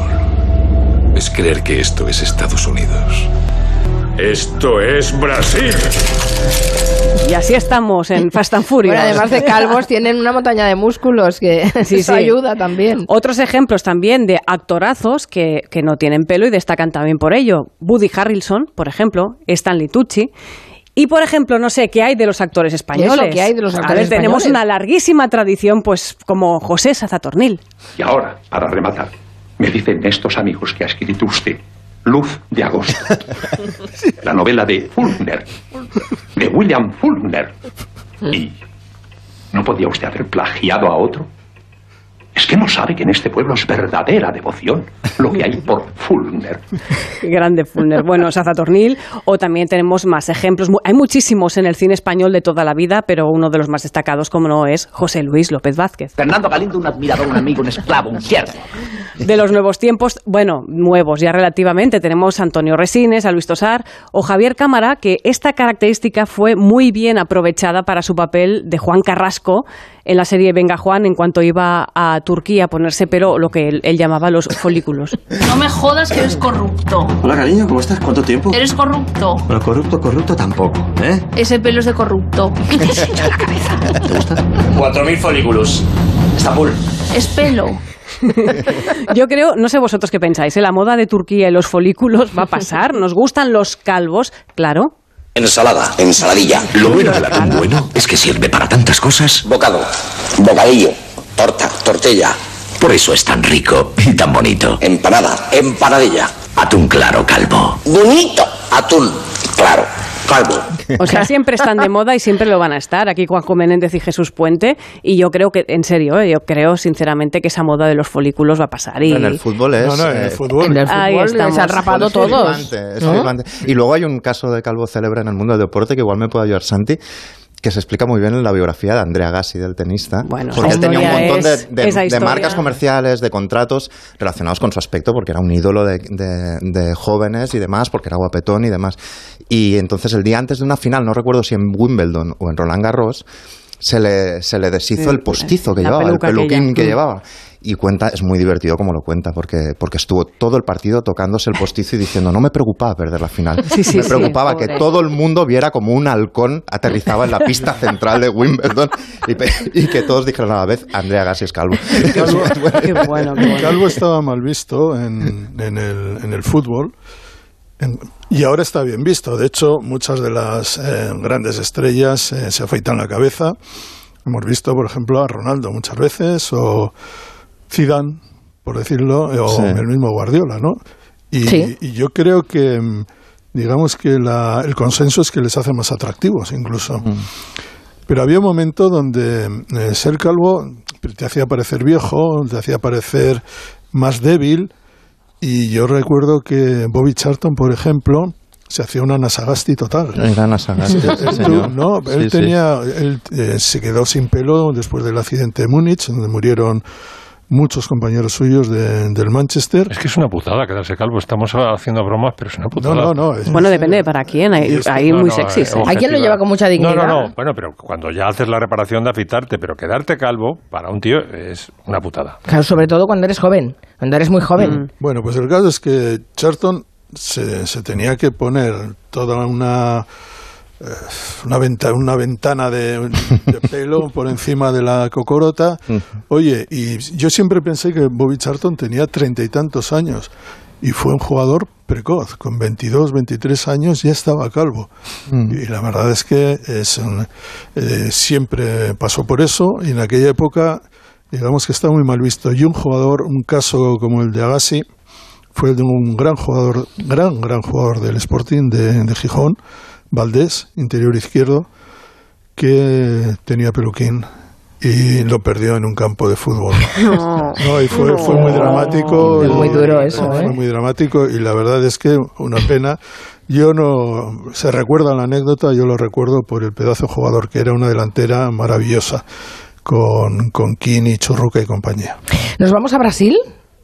es creer que esto es Estados Unidos. Esto es Brasil. Y así estamos en Fast and Furious. Bueno, además de calvos, tienen una montaña de músculos que Sí, eso sí. ayuda también. Otros ejemplos también de actorazos que, que no tienen pelo y destacan también por ello. Woody Harrelson, por ejemplo, Stanley Tucci. Y, por ejemplo, no sé, ¿qué hay de los actores españoles? Eso, ¿qué hay de los A actores ver, tenemos una larguísima tradición, pues, como José Sazatornil. Y ahora, para rematar, me dicen estos amigos que ha escrito usted Luz de Agosto. La novela de Fulner, de William Fulner. ¿Y no podía usted haber plagiado a otro? Es que no sabe que en este pueblo es verdadera devoción lo que hay por Fulner. Grande Fulner. Bueno, Sazatornil. O también tenemos más ejemplos. Hay muchísimos en el cine español de toda la vida, pero uno de los más destacados, como no, es José Luis López Vázquez. Fernando Galindo, un admirador, un amigo, un esclavo, un siervo. De los nuevos tiempos, bueno, nuevos ya relativamente, tenemos a Antonio Resines, a Luis Tosar o Javier Cámara, que esta característica fue muy bien aprovechada para su papel de Juan Carrasco en la serie Venga Juan, en cuanto iba a Turquía a ponerse pelo, lo que él, él llamaba los folículos. No me jodas que eres corrupto. Hola, cariño, ¿cómo estás? ¿Cuánto tiempo? Eres corrupto. Pero corrupto, corrupto tampoco, ¿eh? Ese pelo es de corrupto. ¿Qué te has hecho en la cabeza? ¿Te gusta? 4.000 folículos. Estambul. Es pelo. Yo creo, no sé vosotros qué pensáis, ¿eh? la moda de Turquía y los folículos va a pasar, nos gustan los calvos, claro. Ensalada, ensaladilla. Lo bueno del atún bueno es que sirve para tantas cosas. Bocado, bocadillo, torta, tortilla. Por eso es tan rico y tan bonito. Empanada, empanadilla. Atún claro, calvo. Bonito. Atún claro, calvo. O sea, siempre están de moda y siempre lo van a estar. Aquí Juanjo Menéndez y Jesús Puente. Y yo creo que, en serio, ¿eh? yo creo sinceramente que esa moda de los folículos va a pasar. Y... En el fútbol es. No, no, en el eh, fútbol. En el Ahí fútbol se han rapado es todos. flipante, es ¿no? flipante. Y luego hay un caso de calvo célebre en el mundo del deporte que igual me puede ayudar Santi que se explica muy bien en la biografía de Andrea Gassi, del tenista, Bueno, porque él tenía un montón de, es- de- esa de historia. marcas comerciales, de contratos relacionados con su aspecto, porque era un ídolo de, de- de jóvenes y demás, porque era guapetón y demás. Y entonces el día antes de una final, no recuerdo si en Wimbledon o en Roland Garros, se le, se le deshizo Sí, el postizo que llevaba, el peluquín aquella. que Mm. llevaba. Y cuenta, es muy divertido como lo cuenta, porque, porque estuvo todo el partido tocándose el postizo y diciendo, no me preocupaba perder la final. Sí, sí, me preocupaba pobre. que todo el mundo viera como un halcón aterrizaba en la pista central de Wimbledon y, que todos dijeran a la vez, Andrea Gassi es calvo. Calvo, Qué bueno, qué el bueno. calvo estaba mal visto en, en el, en el fútbol en- y ahora está bien visto. De hecho, muchas de las eh, grandes estrellas eh, se afeitan la cabeza. Hemos visto, por ejemplo, a Ronaldo muchas veces o Zidane, por decirlo, eh, o Sí. el mismo Guardiola, ¿no? Y, Sí. y yo creo que mm, digamos que la- el consenso es que les hace más atractivos incluso. Pero había un momento donde eh, ser calvo te hacía parecer viejo, te hacía parecer más débil. Y yo recuerdo que Bobby Charlton, por ejemplo, se hacía una Nasagasti total. Era Nasagasti, sí, Él, señor. no, él sí. tenía, él eh, se quedó sin pelo después del accidente de Múnich, donde murieron muchos compañeros suyos de- del Manchester. Es que es una putada quedarse calvo. Estamos haciendo bromas, pero es una putada. No, no, no. es- Bueno, depende de para quién. Hay, no, muy no, sexys. Hay quien lo lleva con mucha dignidad. No, no, no. Bueno, pero cuando ya haces la reparación de afeitarte, pero quedarte calvo para un tío es una putada. Claro, sobre todo cuando eres joven, cuando eres muy joven. Bueno, pues el caso es que Charlton se, se tenía que poner toda una una, venta- una ventana de, de pelo por encima de la cocorota. Oye, y yo siempre pensé que Bobby Charlton tenía treinta y tantos años y fue un jugador precoz, con 22, 23 años ya estaba calvo. Y la verdad es que es eh, siempre pasó por eso y en aquella época digamos que está muy mal visto. Y un jugador, un caso como el de Agassi, fue el de un gran jugador, gran, gran jugador del Sporting de, de Gijón, Valdés, interior izquierdo, que tenía peluquín y lo perdió en un campo de fútbol. No. No, y fue, fue muy dramático. Es muy duro eso, Fue ¿eh? muy dramático y la verdad es que una pena. Yo no. Se recuerda la anécdota, yo lo recuerdo por el pedazo de jugador que era una delantera maravillosa con, con Kini, Churruca y compañía. ¿Nos vamos a Brasil?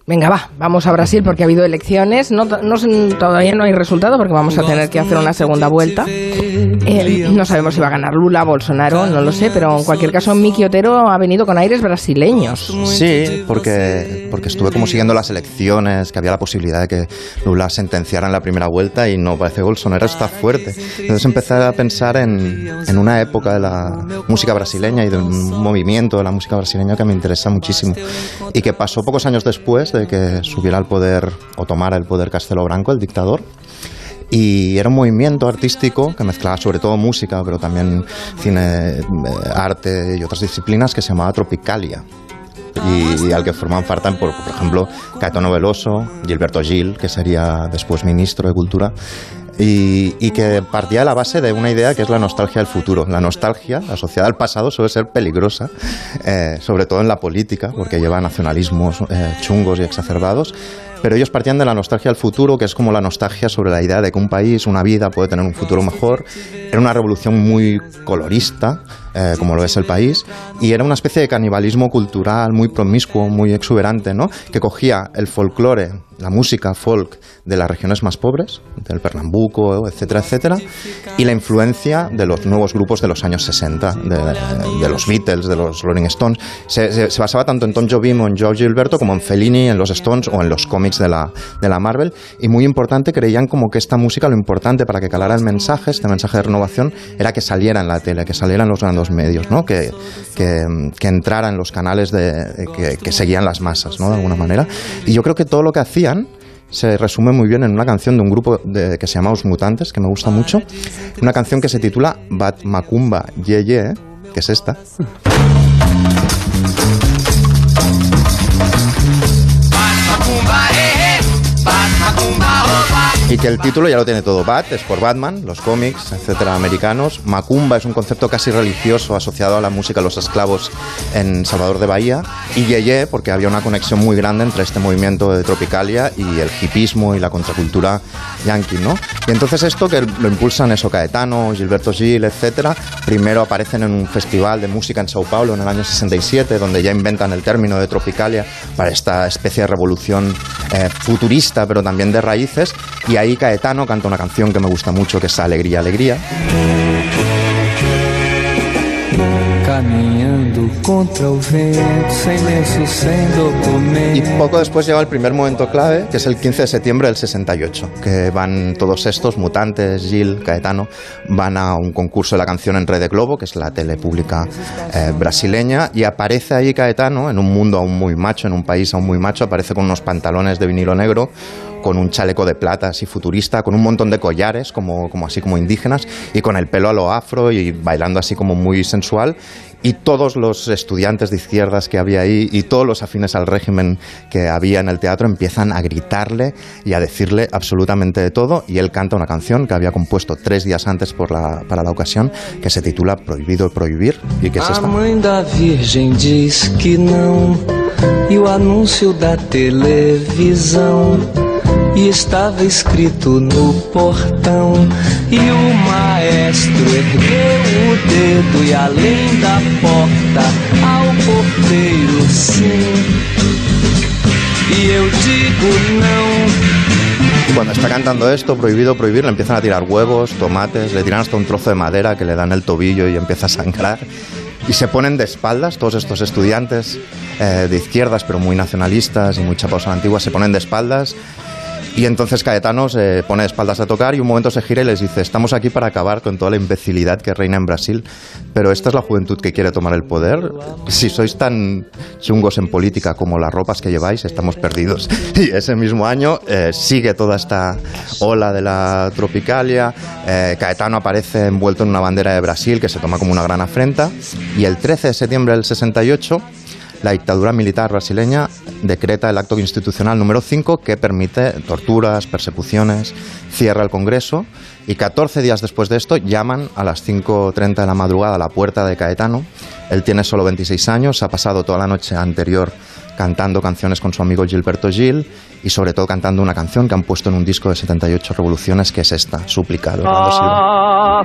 Venga, va, vamos a Brasil porque ha habido elecciones. No, todavía no hay resultado porque vamos a tener que hacer una segunda vuelta. Eh, no sabemos si va a ganar Lula, Bolsonaro, no lo sé, pero en cualquier caso Miki Otero ha venido con aires brasileños. Sí, porque, porque estuve como siguiendo las elecciones, que había la posibilidad de que Lula sentenciara en la primera vuelta y no parece que Bolsonaro está fuerte. Entonces empecé a pensar en, en una época de la música brasileña y de un movimiento de la música brasileña que me interesa muchísimo y que pasó pocos años después de que subiera al poder o tomara el poder Castelo Branco, el dictador. Y era un movimiento artístico que mezclaba sobre todo música, pero también cine, eh, arte y otras disciplinas que se llamaba Tropicalia. Y, al que formaban parte, por, por ejemplo, Caetano Veloso, Gilberto Gil, que sería después ministro de Cultura, y, que partía de la base de una idea que es la nostalgia del futuro. La nostalgia asociada al pasado suele ser peligrosa, eh, sobre todo en la política, porque lleva nacionalismos eh, chungos y exacerbados. Pero ellos partían de la nostalgia del futuro, que es como la nostalgia sobre la idea de que un país, una vida puede tener un futuro mejor. Era una revolución muy colorista, eh, como lo es el país, y era una especie de canibalismo cultural muy promiscuo, muy exuberante, ¿no? que cogía el folclore, la música folk de las regiones más pobres, del Pernambuco, etcétera, etcétera, y la influencia de los nuevos grupos de los años 60, de, de los Beatles, de los Rolling Stones. Se, se- se basaba tanto en Tom Jobim o en George Gilberto como en Fellini, en los Stones o en los cómics de la, de la Marvel. Y muy importante, creían como que esta música, lo importante para que calara el mensaje, este mensaje de renovación, era que saliera en la tele, que saliera en los grandes medios, ¿no? que, que, entrara en los canales de, que, que seguían las masas, ¿no? de alguna manera. Y yo creo que todo lo que hacían se resume muy bien en una canción de un grupo de- que se llama Os Mutantes, que me gusta mucho. Una canción que se titula Bat Macumba Ye Ye, que es esta. Y que el título ya lo tiene todo. Bat es por Batman, los cómics, etcétera, americanos. Macumba es un concepto casi religioso asociado a la música de los esclavos en Salvador de Bahía. Y Yeye, porque había una conexión muy grande entre este movimiento de Tropicalia y el hipismo y la contracultura yankee, ¿no? Y entonces esto que lo impulsan eso Caetano, Gilberto Gil, etcétera, primero aparecen en un festival de música en Sao Paulo en el año 67, donde ya inventan el término de Tropicalia para esta especie de revolución eh, futurista, pero también de raíces. Y ahí Caetano canta una canción que me gusta mucho, que es Alegría, Alegría. Y poco después llega el primer momento clave, que es el 15 de septiembre del 68, que van todos estos, Mutantes, Gil, Caetano, van a un concurso de la canción en Red Globo, que es la tele pública eh, brasileña, y aparece ahí Caetano, en un mundo aún muy macho, en un país aún muy macho, aparece con unos pantalones de vinilo negro, con un chaleco de plata así futurista, con un montón de collares, como, como así como indígenas, y con el pelo a lo afro y bailando así como muy sensual. y todos los estudiantes de izquierdas que había ahí y todos los afines al régimen que había en el teatro empiezan a gritarle y a decirle absolutamente de todo y él canta una canción que había compuesto tres días antes por la- para la ocasión que se titula Prohibido prohibir y que es A esta. mãe e estava escrito no portão. E o maestro ergueu o dedo e além da porta ao porteiro sim. E eu digo não. Cuando está cantando esto, prohibido prohibir, le empiezan a tirar huevos, tomates, le tiran hasta un trozo de madera que le dan el tobillo y empieza a sangrar. Y se ponen de espaldas, todos estos estudiantes eh, de izquierdas, pero muy nacionalistas y muy chapados a la antigua, se ponen de espaldas. Y entonces Caetano se pone de espaldas a tocar y un momento se gira y les dice, estamos aquí para acabar con toda la imbecilidad que reina en Brasil, pero esta es la juventud que quiere tomar el poder. Si sois tan chungos en política como las ropas que lleváis, estamos perdidos. Y ese mismo año eh, sigue toda esta ola de la tropicalia, eh, Caetano aparece envuelto en una bandera de Brasil que se toma como una gran afrenta y el 13 de septiembre del 68 la dictadura militar brasileña decreta el acto institucional número 5 que permite torturas, persecuciones, cierra el Congreso y 14 días después de esto llaman a las 5.30 de la madrugada a la puerta de Caetano. Él tiene solo 26 años, ha pasado toda la noche anterior cantando canciones con su amigo Gilberto Gil y sobre todo cantando una canción que han puesto en un disco de 78 revoluciones que es esta, Súplica de Orlando Silva.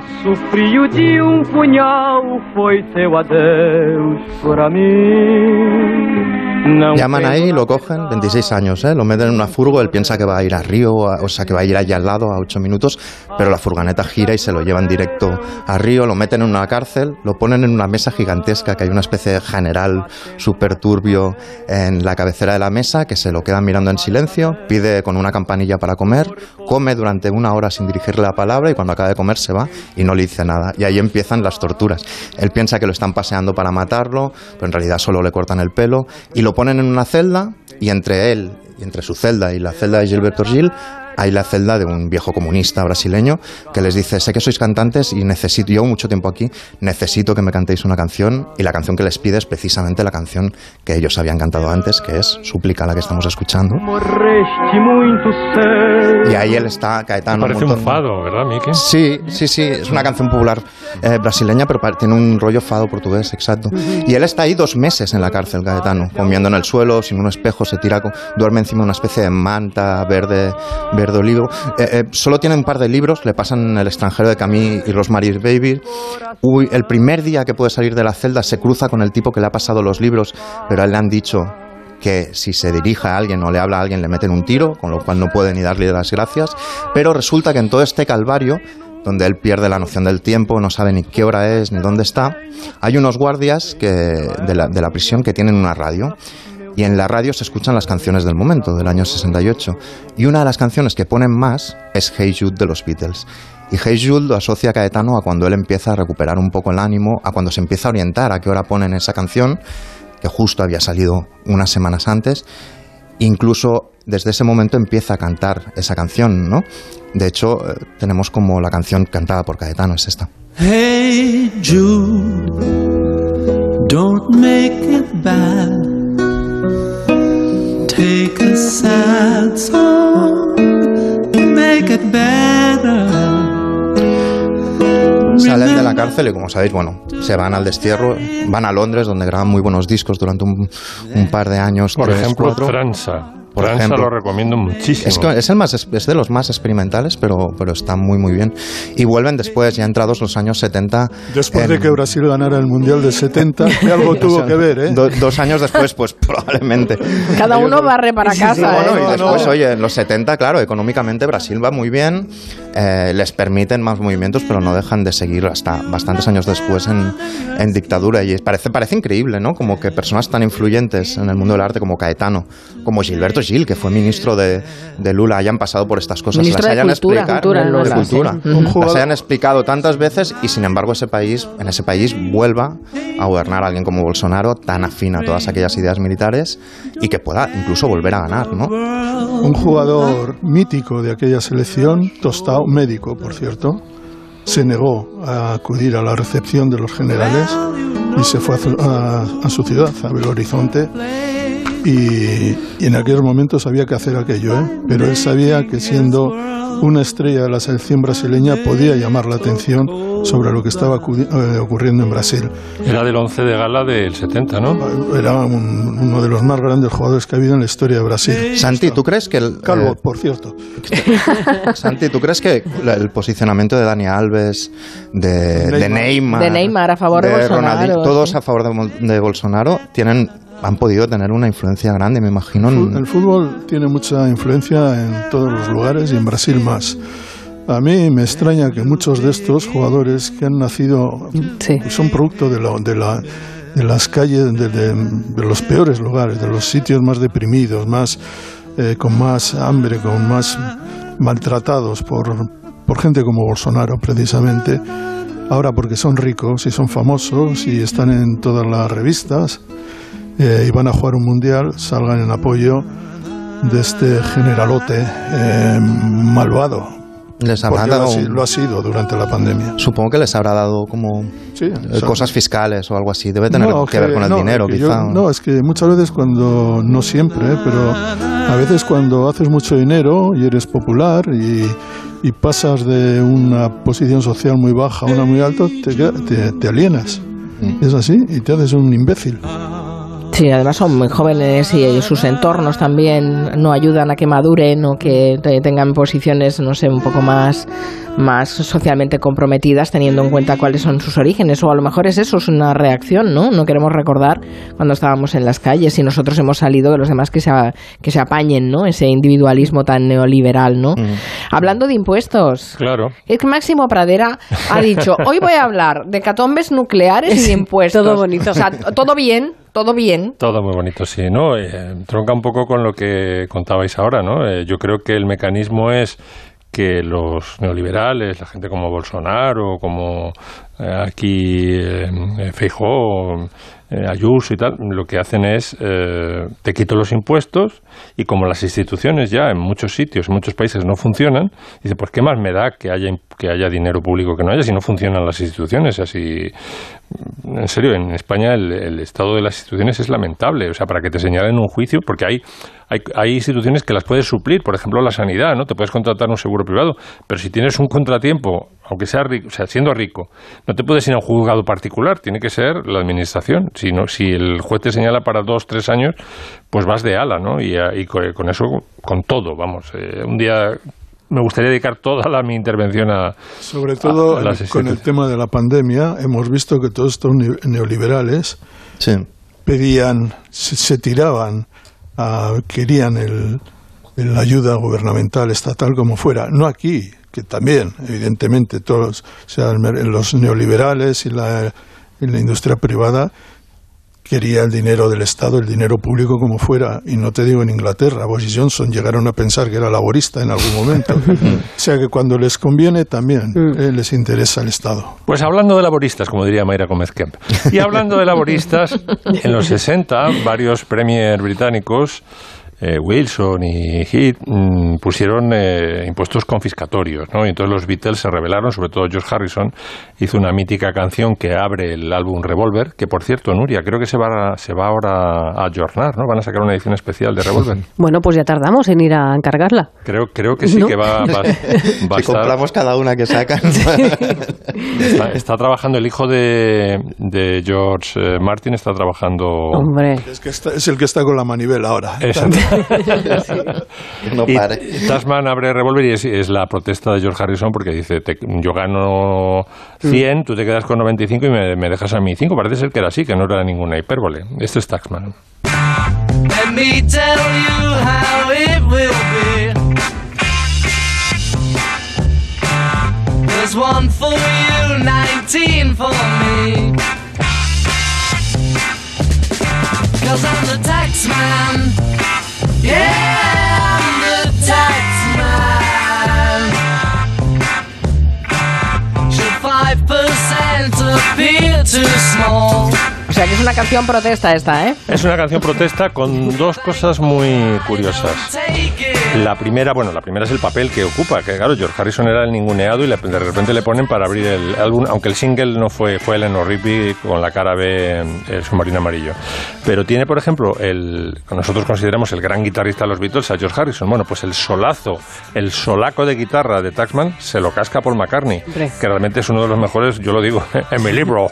Mim. Llaman ahí, lo cogen, 26 años, ¿eh? lo meten en una furgo, él piensa que va a ir a Río, o sea, que va a ir allá al lado a 8 minutos, pero la furgoneta gira y se lo llevan directo a Río, lo meten en una cárcel, lo ponen en una mesa gigantesca, que hay una especie de general súper turbio en la cabecera de la mesa, que se lo quedan mirando en silencio, pide con una campanilla para comer, come durante una hora sin dirigirle la palabra y cuando acaba de comer se va y no le dice nada. Y ahí empiezan las torturas. Él piensa que lo están paseando para matarlo, pero en realidad solo le cortan el pelo y lo ponen en una celda y entre él y entre su celda y la celda de Gilberto Gil hay la celda de un viejo comunista brasileño que les dice, sé que sois cantantes y necesito, llevo mucho tiempo aquí, necesito que me cantéis una canción y la canción que les pide es precisamente la canción que ellos habían cantado antes, que es Súplica, la que estamos escuchando. Y ahí él está, Caetano. Parece un montón- fado, ¿verdad, Miki? Sí, sí, sí, es una canción popular eh, brasileña, pero tiene un rollo fado portugués, exacto. Y él está ahí dos meses en la cárcel, Caetano, comiendo en el suelo, sin un espejo, se tira, duerme encima de una especie de manta verde, verde olivo. Eh, eh, solo tiene un par de libros, le pasan El extranjero de Camille y Rosemary's Baby. Uy, el primer día que puede salir de la celda se cruza con el tipo que le ha pasado los libros, pero a él le han dicho que si se dirige a alguien o le habla a alguien le meten un tiro, con lo cual no puede ni darle las gracias. Pero resulta que en todo este calvario, donde él pierde la noción del tiempo, no sabe ni qué hora es ni dónde está, hay unos guardias que, de, la, de la prisión que tienen una radio. Y en la radio se escuchan las canciones del momento, del año 68. Y una de las canciones que ponen más es Hey Jude de los Beatles. Y Hey Jude lo asocia a Caetano a cuando él empieza a recuperar un poco el ánimo, a cuando se empieza a orientar a qué hora ponen esa canción, que justo había salido unas semanas antes. Incluso desde ese momento empieza a cantar esa canción, ¿no? De hecho, eh, tenemos como la canción cantada por Caetano, es esta. Hey Jude, don't make it bad. Sad song, make it better. Salen de la cárcel y como sabéis, bueno, se van al destierro, van a Londres donde graban muy buenos discos durante un, un par de años. Por tres, ejemplo, cuatro. Por Tranza ejemplo. lo recomiendo muchísimo. Es, que es el más, es de los más experimentales, pero, pero está muy, muy bien. Y vuelven después, ya entrados los años 70. Después en- de que Brasil ganara el Mundial de 70, que algo tuvo que ver, ¿eh? Do- dos años después, pues probablemente. Cada uno barre para Sí, casa. sí, bueno, ¿eh? y después, oye, en los 70, claro, económicamente Brasil va muy bien, eh, les permiten más movimientos, pero no dejan de seguir hasta bastantes años después en, en dictadura. Y parece, parece increíble, ¿no? Como que personas tan influyentes en el mundo del arte como Caetano, como Gilberto Gil, que fue ministro de, de Lula, hayan pasado por estas cosas, Ministro las hayan Cultura, explicado, cultura, de Lula, cultura, sí. Las hayan explicado tantas veces y sin embargo ese país, en ese país vuelva a gobernar alguien como Bolsonaro, tan afín a todas aquellas ideas militares y que pueda incluso volver a ganar, ¿no? Un jugador mítico de aquella selección, Médico, por cierto, se negó a acudir a la recepción de los generales y se fue a- a su ciudad, a Belo Horizonte. Y, y en aquellos momentos había que hacer aquello, ¿eh? pero él sabía que siendo una estrella de la selección brasileña podía llamar la atención sobre lo que estaba eh, ocurriendo en Brasil. Era del 11 de gala del 70, ¿no? Era un- uno de los más grandes jugadores que ha habido en la historia de Brasil. Santi, ¿tú crees que el, Calvo, eh, por cierto. Santi, ¿tú crees que la- el posicionamiento de Dani Alves, de de Neymar, De Neymar a favor de Bolsonaro, Ronaldinho, todos a favor de, de Bolsonaro, tienen, han podido tener una influencia grande, me imagino. en- El fútbol tiene mucha influencia en todos los lugares y en Brasil más. A mí me extraña que muchos de estos jugadores que han nacido son producto de, la- de, la- de las calles, de, de- de los peores lugares, de los sitios más deprimidos, más eh, con más hambre, con más maltratados por, por gente como Bolsonaro, precisamente. Ahora porque son ricos y son famosos y están en todas las revistas eh, y van a jugar un mundial, salgan en apoyo de este generalote eh, malvado. Les habrá Porque lo ha lo sido durante la pandemia. Supongo que les habrá dado como eh, cosas fiscales o algo así. Debe tener No, que ver con el no, dinero, yo- quizá. no, es que muchas veces cuando, no siempre, ¿eh? pero a veces cuando haces mucho dinero y eres popular y, y pasas de una posición social muy baja a una muy alta, te, te, te alienas. Mm. Es así y te haces un imbécil. Sí, además son muy jóvenes y sus entornos también no ayudan a que maduren o que te- tengan posiciones, no sé, un poco más, más socialmente comprometidas teniendo en cuenta cuáles son sus orígenes. O a lo mejor es eso, es una reacción, ¿no? No queremos recordar cuando estábamos en las calles y nosotros hemos salido de los demás que se, a- que se apañen, ¿no? Ese individualismo tan neoliberal, ¿no? Hablando de impuestos. Claro. Es que Máximo Pradera ha dicho, hoy voy a hablar de catombes nucleares y de impuestos. Todo bonito. O sea, todo bien, todo bien. Todo muy bonito, sí, ¿no? Eh, tronca un poco con lo que contabais ahora, ¿no? Eh, yo creo que el mecanismo es que los neoliberales, la gente como Bolsonaro, como aquí eh, Feijóo, eh, Ayuso y tal, lo que hacen es eh, te quito los impuestos y como las instituciones ya en muchos sitios, en muchos países no funcionan, dice, pues qué más me da que haya que haya dinero público que no haya si no funcionan las instituciones, así en serio, en España el, el estado de las instituciones es lamentable. O sea, para que te señalen un juicio, porque hay, hay, hay instituciones que las puedes suplir, por ejemplo, la sanidad, ¿no? Te puedes contratar un seguro privado, pero si tienes un contratiempo, aunque sea rico, o sea, siendo rico, no te puedes ir a un juzgado particular, tiene que ser la administración. Si, no, si el juez te señala para dos, tres años, pues vas de ala, ¿no? Y, a- y co- con eso, con todo, vamos. eh, un día me gustaría dedicar toda la, mi intervención a, Sobre todo a las con el tema de la pandemia, hemos visto que todos estos ne- neoliberales pedían, se, se tiraban, a- querían el, la ayuda gubernamental, estatal, como fuera. No aquí, que también, evidentemente, todos, o sea, el mer- los neoliberales y la, y la industria privada quería el dinero del Estado, el dinero público como fuera. Y no te digo en Inglaterra, Boris Johnson llegaron a pensar que era laborista en algún momento. o sea que cuando les conviene también eh, les interesa el Estado. Pues hablando de laboristas, como diría Mayra Gómez Kemp. Y hablando de laboristas, en los 60 varios premier británicos, eh, Wilson y Heath, mm, pusieron eh, impuestos confiscatorios, ¿no? Y entonces los Beatles se rebelaron, sobre todo George Harrison, hizo una mítica canción que abre el álbum Revolver, que por cierto, Nuria, creo que se va, a- se va ahora a ayornar, ¿no? Van a sacar una edición especial de Revolver. Bueno, pues ya tardamos en ir a encargarla. Creo, creo que sí ¿No? que va, va- va a si estar... compramos cada una que sacan. Está, está trabajando el hijo de, de George eh, Martin, está trabajando. Hombre. Es, que está- es el que está con la manivela ahora. Exacto. No Y pare. Tasman abre Revolver y es, es la protesta de George Harrison porque dice: te- Yo gano 100, tú te quedas con 95 y me, me dejas a mí 5. Parece ser que era así, que no era ninguna hipérbole. Esto es Taxman. Let me tell you how it will be. There's one for you, 19 for me. Cause I'm the tax man. O sea que es una canción protesta esta, ¿eh? Es una canción protesta con dos cosas muy curiosas. La primera, bueno, la primera es el papel que ocupa, que claro, George Harrison era el ninguneado y le- de repente le ponen para abrir el álbum, aunque el single no fue, fue Eleanor Rigby con la cara B, el submarino amarillo. Pero tiene, por ejemplo, el, nosotros consideramos el gran guitarrista de los Beatles a George Harrison. Bueno, pues el solazo, el solaco de guitarra de Taxman se lo casca Paul McCartney, Hombre. que realmente es uno de los mejores, yo lo digo, en mi libro,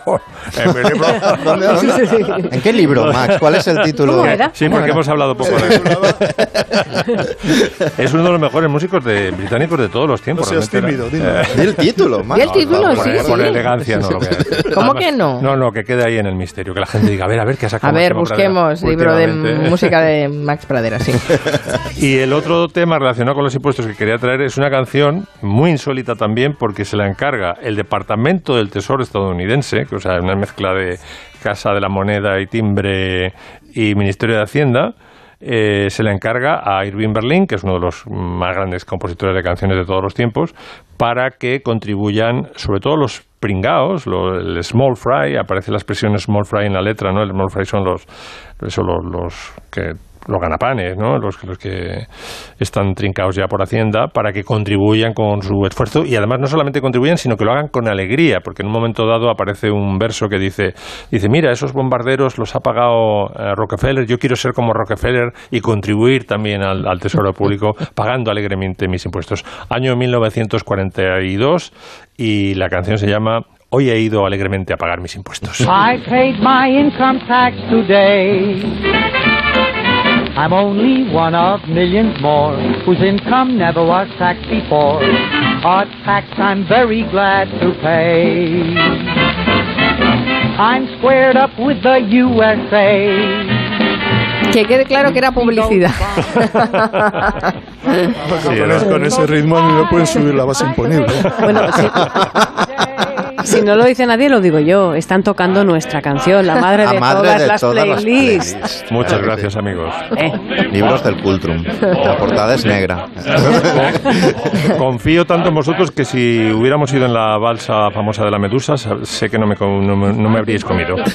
en mi libro. ¿Dónde, dónde? ¿En qué libro, Max? ¿Cuál es el título? ¿Cómo era? Sí, porque hemos hablado poco de Es uno de los mejores músicos de, británicos de todos los tiempos. No seas tímido, era. dilo. Di el título, Max. Di el título, por, sí, por sí. elegancia no lo decir. ¿Cómo Además, que no? No, no, que quede ahí en el misterio, que la gente diga, a ver, a ver, qué ha sacado A ver, Máximo Pradera busquemos libro de música de Max Pradera, sí. Y el otro tema relacionado con los impuestos que quería traer es una canción muy insólita también porque se la encarga el Departamento del Tesoro estadounidense, que o sea, una mezcla de Casa de la Moneda y Timbre y Ministerio de Hacienda. Eh, se le encarga a Irving Berlin, que es uno de los más grandes compositores de canciones de todos los tiempos, para que contribuyan, sobre todo los pringaos, lo- el small fry, aparece la expresión small fry en la letra, ¿no? El small fry son los, eso, los, los que los ganapanes, ¿no? Los, que- los que están trincados ya por Hacienda, para que contribuyan con su esfuerzo y además no solamente contribuyan, sino que lo hagan con alegría, porque en un momento dado aparece un verso que dice, dice, mira, esos bombarderos los ha pagado eh, Rockefeller, yo quiero ser como Rockefeller y contribuir también al, al tesoro público pagando alegremente mis impuestos. Año 1942 y la canción se llama Hoy he ido alegremente a pagar mis impuestos. I paid my income tax today. I'm only one of millions more whose income never was taxed before. A tax I'm very glad to pay. I'm squared up with the USA. Que quede claro que era publicidad. con, ese, con ese ritmo a mí me pueden subir la base imponible. Bueno, sí. Si no lo dice nadie, lo digo yo. Están tocando nuestra canción, la madre de madre todas, de las, todas las playlists. playlists. Muchas gracias, amigos. Eh, Libros del Cultrum. La portada es negra. Confío tanto en vosotros que si hubiéramos ido en la balsa famosa de la Medusa, sa- sé que no me, no me, no me habríais comido.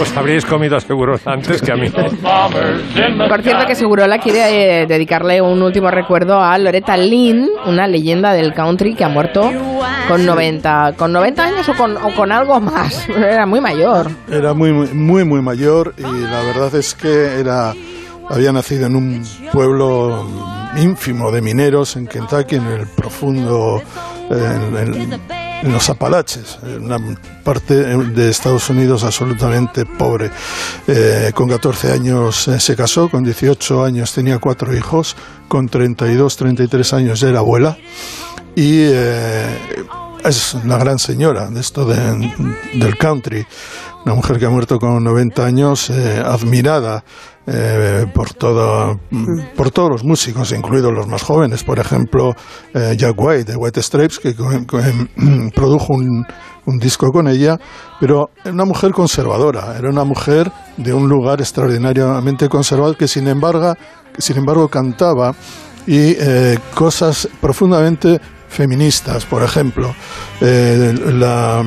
Os habríais comido seguro antes que a mí. Por cierto, que Segurola quiere eh, dedicarle un último recuerdo a Loretta Lynn, una leyenda del country que ha muerto con 90, con 90 años o con, o con algo más. Era muy mayor. Era muy, muy, muy, muy mayor y la verdad es que era había nacido en un pueblo ínfimo de mineros en Kentucky, en el profundo, en, en- en los Apalaches, una parte de Estados Unidos absolutamente pobre. Eh, con 14 años eh, se casó, con 18 años tenía cuatro hijos, con 32, 33 años ya era abuela y eh, es una gran señora de esto de- del country, una mujer que ha muerto con 90 años, eh, admirada eh, por, todo, por todos los músicos, incluidos los más jóvenes, por ejemplo, eh, Jack White de White Stripes, que co- produjo un, disco con ella, pero era una mujer conservadora, era una mujer de un lugar extraordinariamente conservador que sin embargo, sin embargo cantaba y cosas profundamente feministas, por ejemplo, eh, la,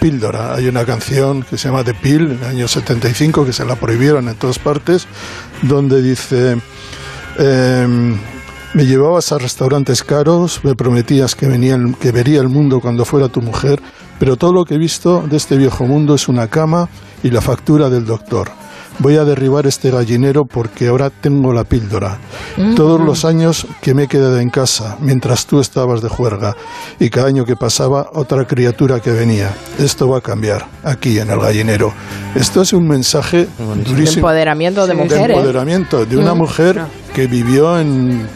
píldora. Hay una canción que se llama The Pill, en el año 75, que se la prohibieron en todas partes, donde dice, em, me llevabas a restaurantes caros, me prometías que, venía el- que vería el mundo cuando fuera tu mujer, pero todo lo que he visto de este viejo mundo es una cama y la factura del doctor. Voy a derribar este gallinero porque ahora tengo la píldora. Todos los años que me he quedado en casa, mientras tú estabas de juerga, y cada año que pasaba, otra criatura que venía. Esto va a cambiar, aquí en el gallinero. Esto es un mensaje De durísimo empoderamiento de de mujeres. empoderamiento de una Mm. mujer que vivió en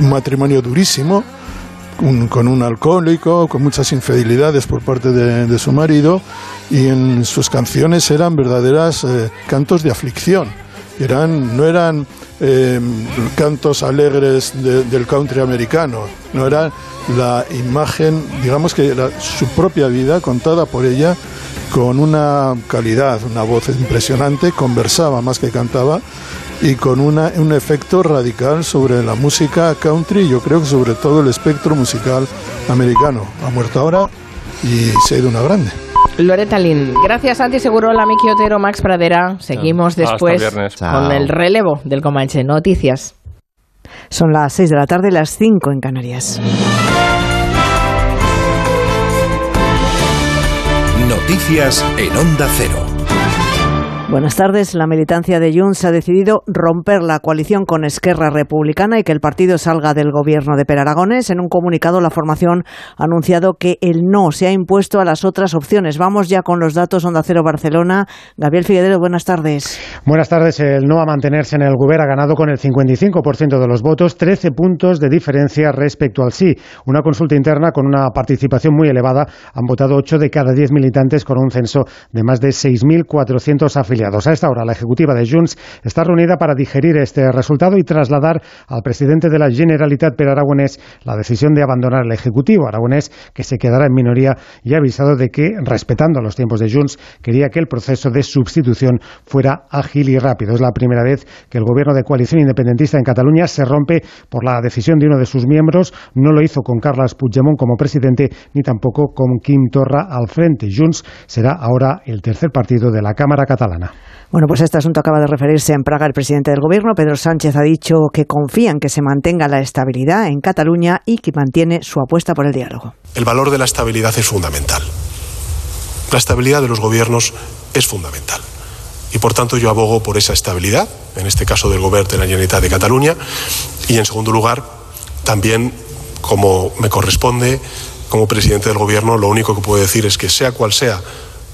un matrimonio durísimo un- con un alcohólico, con muchas infidelidades por parte de, su marido y en sus canciones eran verdaderas eh, cantos de aflicción. Eran, no eran eh, cantos alegres de- del country americano, no era la imagen, digamos que era su propia vida contada por ella con una calidad, una voz impresionante, conversaba más que cantaba y con una, un efecto radical sobre la música country, yo creo que sobre todo el espectro musical americano. Ha muerto ahora y se ha ido una grande. Loretta Lynn. Gracias, Santi Segurola, Miki Otero, Max Pradera. Seguimos después con el relevo del Comanche. Noticias. Son las 6 de la tarde, las 5 en Canarias. Noticias en Onda Cero. Buenas tardes. La militancia de Junts ha decidido romper la coalición con Esquerra Republicana y que el partido salga del gobierno de Per Aragones. En un comunicado, la formación ha anunciado que el no se ha impuesto a las otras opciones. Vamos ya con los datos Onda Cero Barcelona. Gabriel Figueredo, buenas tardes. Buenas tardes. El no a mantenerse en el gobierno ha ganado con el 55% de los votos, 13 puntos de diferencia respecto al sí. Una consulta interna con una participación muy elevada. Han votado 8 de cada 10 militantes con un censo de más de 6.400 afiliados. A esta hora, la ejecutiva de Junts está reunida para digerir este resultado y trasladar al presidente de la Generalitat per Aragonés la decisión de abandonar el ejecutivo aragonés, que se quedará en minoría y ha avisado de que, respetando los tiempos de Junts, quería que el proceso de sustitución fuera ágil y rápido. Es la primera vez que el gobierno de coalición independentista en Cataluña se rompe por la decisión de uno de sus miembros. No lo hizo con Carles Puigdemont como presidente ni tampoco con Quim Torra al frente. Junts será ahora el tercer partido de la Cámara catalana. Bueno, pues este asunto acaba de referirse en Praga el presidente del gobierno. Pedro Sánchez ha dicho que confía en que se mantenga la estabilidad en Cataluña y que mantiene su apuesta por el diálogo. El valor de la estabilidad es fundamental. La estabilidad de los gobiernos es fundamental. Y por tanto yo abogo por esa estabilidad, en este caso del gobierno de la Generalitat de Cataluña. Y en segundo lugar, también, como me corresponde, como presidente del gobierno, lo único que puedo decir es que sea cual sea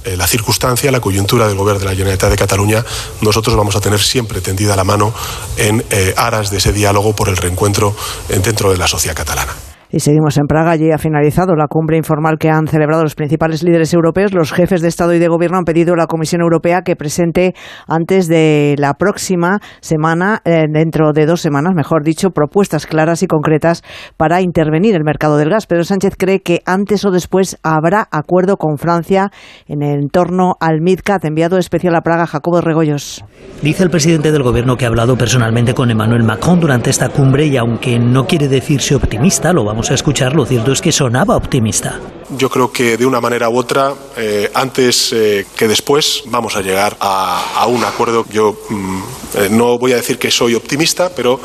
eh, la circunstancia, la coyuntura del gobierno de la Generalitat de Cataluña, nosotros vamos a tener siempre tendida la mano en eh, aras de ese diálogo por el reencuentro dentro de la sociedad catalana. Y seguimos en Praga. Allí ha finalizado la cumbre informal que han celebrado los principales líderes europeos. Los jefes de Estado y de Gobierno han pedido a la Comisión Europea que presente antes de la próxima semana, eh, dentro de dos semanas, mejor dicho, propuestas claras y concretas para intervenir el mercado del gas. Pedro Sánchez cree que antes o después habrá acuerdo con Francia en el entorno al MidCat. Enviado especial a Praga, Jacobo Regoyos. Dice el presidente del Gobierno que ha hablado personalmente con Emmanuel Macron durante esta cumbre y aunque no quiere decirse optimista, lo vamos a escuchar, lo cierto es que sonaba optimista. Yo creo que de una manera u otra, eh, antes eh, que después, vamos a llegar a, a un acuerdo. Yo mm, eh, no voy a decir que soy optimista, pero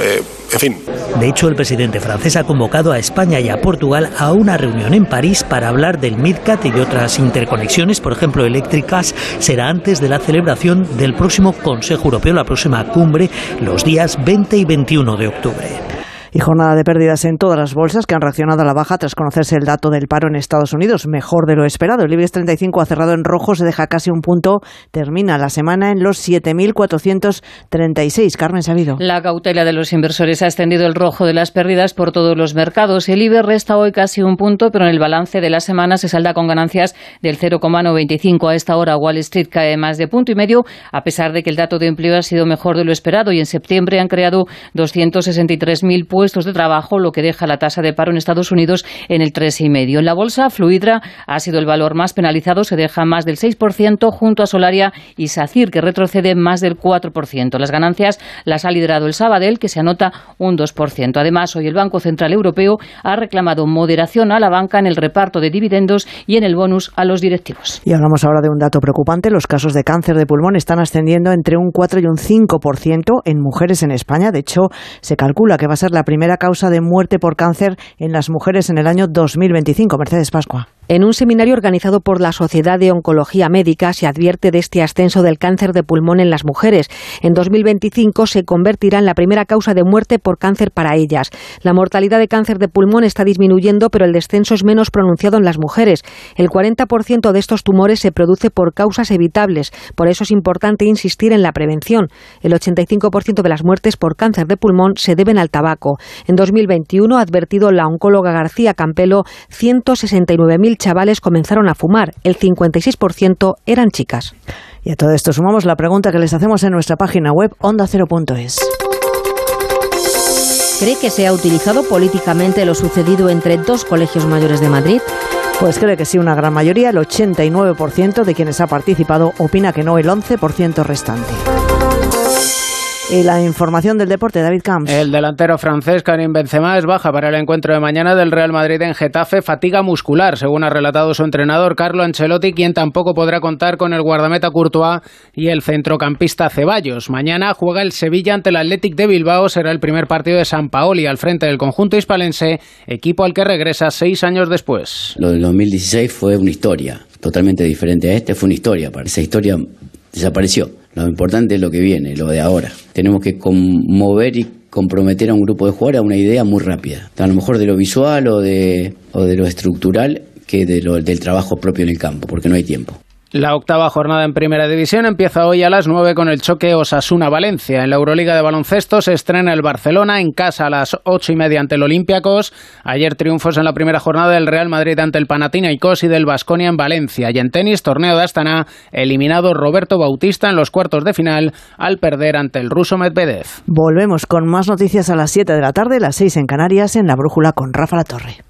eh, en fin. De hecho, el presidente francés ha convocado a España y a Portugal a una reunión en París para hablar del MidCat y otras interconexiones, por ejemplo, eléctricas. Será antes de la celebración del próximo Consejo Europeo, la próxima cumbre, los días 20 y 21 de octubre y jornada de pérdidas en todas las bolsas que han reaccionado a la baja tras conocerse el dato del paro en Estados Unidos, mejor de lo esperado. El IBEX 35 ha cerrado en rojo, se deja casi un punto, termina la semana en los 7.436. Carmen Sabido. La cautela de los inversores ha extendido el rojo de las pérdidas por todos los mercados. El IBEX resta hoy casi un punto, pero en el balance de la semana se salda con ganancias del 0,95. A esta hora Wall Street cae más de punto y medio, a pesar de que el dato de empleo ha sido mejor de lo esperado y en septiembre han creado 263.000 puestos puestos de trabajo, lo que deja la tasa de paro en Estados Unidos en el 3,5. En la bolsa, Fluidra ha sido el valor más penalizado, se deja más del 6% junto a Solaria y SACIR, que retrocede más del 4%. Las ganancias las ha liderado el Sabadell, que se anota un 2%. Además, hoy el Banco Central Europeo ha reclamado moderación a la banca en el reparto de dividendos y en el bonus a los directivos. Y hablamos ahora de un dato preocupante. Los casos de cáncer de pulmón están ascendiendo entre un 4 y un 5% en mujeres en España. De hecho, se calcula que va a ser la primera causa de muerte por cáncer en las mujeres en el año 2025. Mercedes Pascua. En un seminario organizado por la Sociedad de Oncología Médica se advierte de este ascenso del cáncer de pulmón en las mujeres. En 2025 se convertirá en la primera causa de muerte por cáncer para ellas. La mortalidad de cáncer de pulmón está disminuyendo, pero el descenso es menos pronunciado en las mujeres. El 40% de estos tumores se produce por causas evitables. Por eso es importante insistir en la prevención. El 85% de las muertes por cáncer de pulmón se deben al tabaco. En 2021, ha advertido la oncóloga García Campelo, 169.000 chavales comenzaron a fumar, el 56% eran chicas. Y a todo esto sumamos la pregunta que les hacemos en nuestra página web ondacero.es. ¿Cree que se ha utilizado políticamente lo sucedido entre dos colegios mayores de Madrid? Pues cree que sí, una gran mayoría, el 89% de quienes ha participado opina que no, el 11% restante. Y la información del deporte, David Camps. El delantero francés Karim Benzema es baja para el encuentro de mañana del Real Madrid en Getafe, fatiga muscular, según ha relatado su entrenador Carlo Ancelotti, quien tampoco podrá contar con el guardameta Courtois y el centrocampista Ceballos. Mañana juega el Sevilla ante el Athletic de Bilbao, será el primer partido de San Paoli al frente del conjunto hispalense, equipo al que regresa seis años después. Lo del 2016 fue una historia, totalmente diferente a este, fue una historia. Esa historia desapareció. Lo importante es lo que viene, lo de ahora. Tenemos que conmover y comprometer a un grupo de jugadores a una idea muy rápida. A lo mejor de lo visual o de, o de lo estructural que de lo, del trabajo propio en el campo, porque no hay tiempo. La octava jornada en Primera División empieza hoy a las 9 con el choque Osasuna-Valencia. En la Euroliga de baloncesto se estrena el Barcelona en casa a las ocho y media ante el Olympiacos. Ayer triunfos en la primera jornada del Real Madrid ante el Panathinaikos y del Basconia en Valencia. Y en tenis, torneo de Astana, eliminado Roberto Bautista en los cuartos de final al perder ante el ruso Medvedev. Volvemos con más noticias a las 7 de la tarde, las 6 en Canarias, en La Brújula con Rafa La Torre.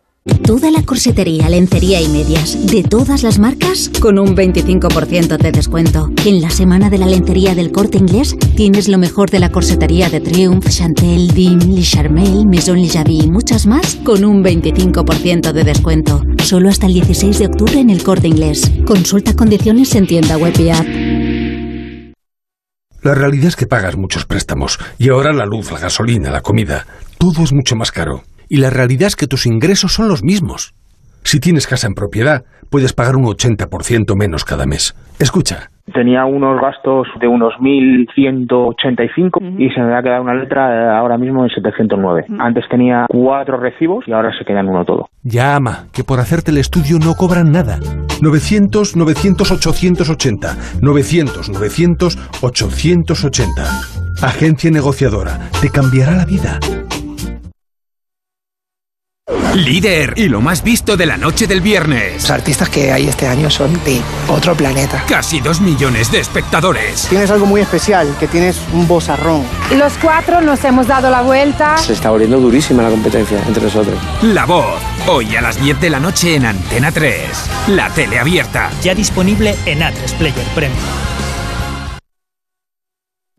Toda la corsetería, lencería y medias, de todas las marcas, con un 25% de descuento. En la semana de la lencería del corte inglés, tienes lo mejor de la corsetería de Triumph, Chantel, Dim, Le Charmel, Maison Le y muchas más, con un 25% de descuento. Solo hasta el 16 de octubre en el corte inglés. Consulta condiciones en tienda web y app. La realidad es que pagas muchos préstamos y ahora la luz, la gasolina, la comida, todo es mucho más caro. Y la realidad es que tus ingresos son los mismos. Si tienes casa en propiedad, puedes pagar un 80% menos cada mes. Escucha. Tenía unos gastos de unos 1.185 y se me va a quedar una letra eh, ahora mismo en 709. Antes tenía cuatro recibos y ahora se queda en uno todo. Llama, que por hacerte el estudio no cobran nada. 900 900 880. 900 900 880. Agencia negociadora. Te cambiará la vida. Líder y lo más visto de la noche del viernes. Los artistas que hay este año son de otro planeta. Casi dos millones de espectadores. Tienes algo muy especial, que tienes un bozarrón. Los cuatro nos hemos dado la vuelta. Se está volviendo durísima la competencia entre nosotros. La voz, hoy a las 10 de la noche en Antena 3. La tele abierta. Ya disponible en A3 Player Premium.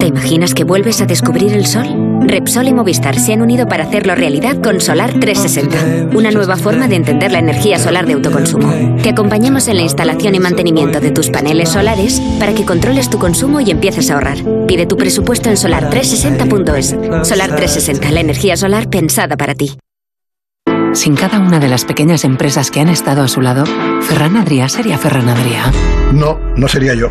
¿Te imaginas que vuelves a descubrir el sol? Repsol y Movistar se han unido para hacerlo realidad con Solar 360, una nueva forma de entender la energía solar de autoconsumo. Te acompañamos en la instalación y mantenimiento de tus paneles solares para que controles tu consumo y empieces a ahorrar. Pide tu presupuesto en solar360.es. Solar 360, la energía solar pensada para ti. Sin cada una de las pequeñas empresas que han estado a su lado, Ferran Adrià sería Ferran Adrià. No, no sería yo.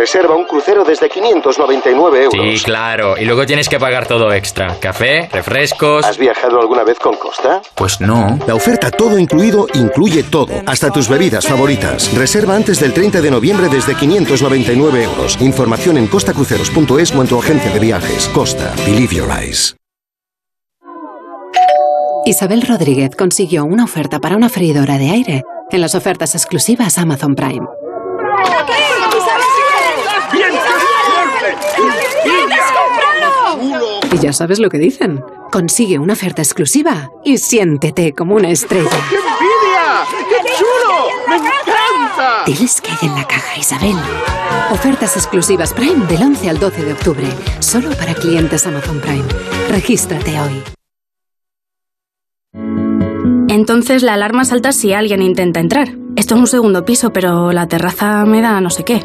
Reserva un crucero desde 599 euros. Sí, claro. Y luego tienes que pagar todo extra. Café, refrescos. ¿Has viajado alguna vez con Costa? Pues no. La oferta todo incluido incluye todo, hasta tus bebidas favoritas. Reserva antes del 30 de noviembre desde 599 euros. Información en costacruceros.es o en tu agencia de viajes. Costa. Believe your eyes. Isabel Rodríguez consiguió una oferta para una freidora de aire en las ofertas exclusivas Amazon Prime. Y ya sabes lo que dicen. Consigue una oferta exclusiva y siéntete como una estrella. ¡Qué envidia! ¡Qué chulo! ¡Me encanta! Diles que hay en la caja, Isabel. Ofertas exclusivas Prime del 11 al 12 de octubre. Solo para clientes Amazon Prime. Regístrate hoy. Entonces la alarma salta si alguien intenta entrar. Esto es un segundo piso, pero la terraza me da no sé qué.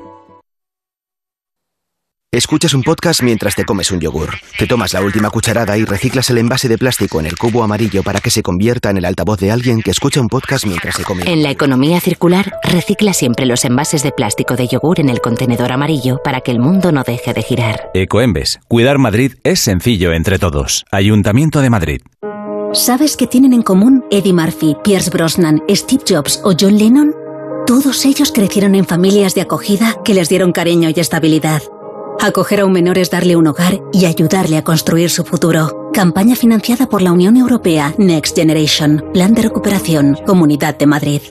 Escuchas un podcast mientras te comes un yogur. Te tomas la última cucharada y reciclas el envase de plástico en el cubo amarillo para que se convierta en el altavoz de alguien que escucha un podcast mientras se come. En la economía circular, recicla siempre los envases de plástico de yogur en el contenedor amarillo para que el mundo no deje de girar. Ecoembes. Cuidar Madrid es sencillo entre todos. Ayuntamiento de Madrid. ¿Sabes qué tienen en común Eddie Murphy, Pierce Brosnan, Steve Jobs o John Lennon? Todos ellos crecieron en familias de acogida que les dieron cariño y estabilidad. Acoger a un menor es darle un hogar y ayudarle a construir su futuro. Campaña financiada por la Unión Europea Next Generation. Plan de recuperación. Comunidad de Madrid.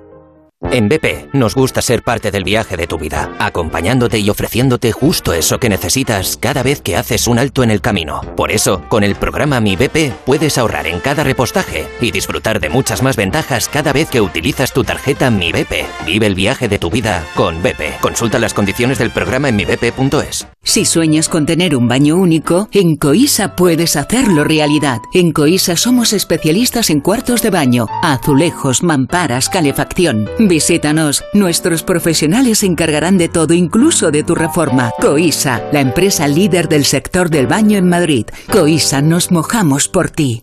En BP nos gusta ser parte del viaje de tu vida, acompañándote y ofreciéndote justo eso que necesitas cada vez que haces un alto en el camino. Por eso, con el programa Mi BP puedes ahorrar en cada repostaje y disfrutar de muchas más ventajas cada vez que utilizas tu tarjeta Mi BP. Vive el viaje de tu vida con BP. Consulta las condiciones del programa en mibp.es. Si sueñas con tener un baño único, en Coisa puedes hacerlo realidad. En Coisa somos especialistas en cuartos de baño, azulejos, mamparas, calefacción. Visítanos, nuestros profesionales se encargarán de todo, incluso de tu reforma. Coisa, la empresa líder del sector del baño en Madrid. Coisa, nos mojamos por ti.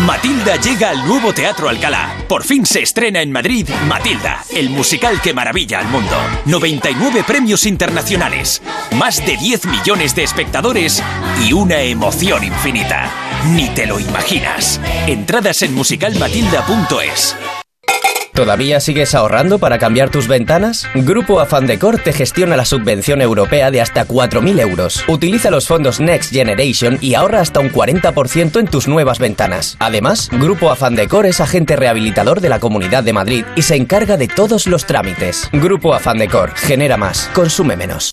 Matilda llega al nuevo Teatro Alcalá. Por fin se estrena en Madrid Matilda, el musical que maravilla al mundo. 99 premios internacionales, más de 10 millones de espectadores y una emoción infinita. Ni te lo imaginas. Entradas en musicalmatilda.es. ¿Todavía sigues ahorrando para cambiar tus ventanas? Grupo Afan Decor te gestiona la subvención europea de hasta 4.000 euros. Utiliza los fondos Next Generation y ahorra hasta un 40% en tus nuevas ventanas. Además, Grupo Afan Decor es agente rehabilitador de la Comunidad de Madrid y se encarga de todos los trámites. Grupo Afan Decor genera más, consume menos.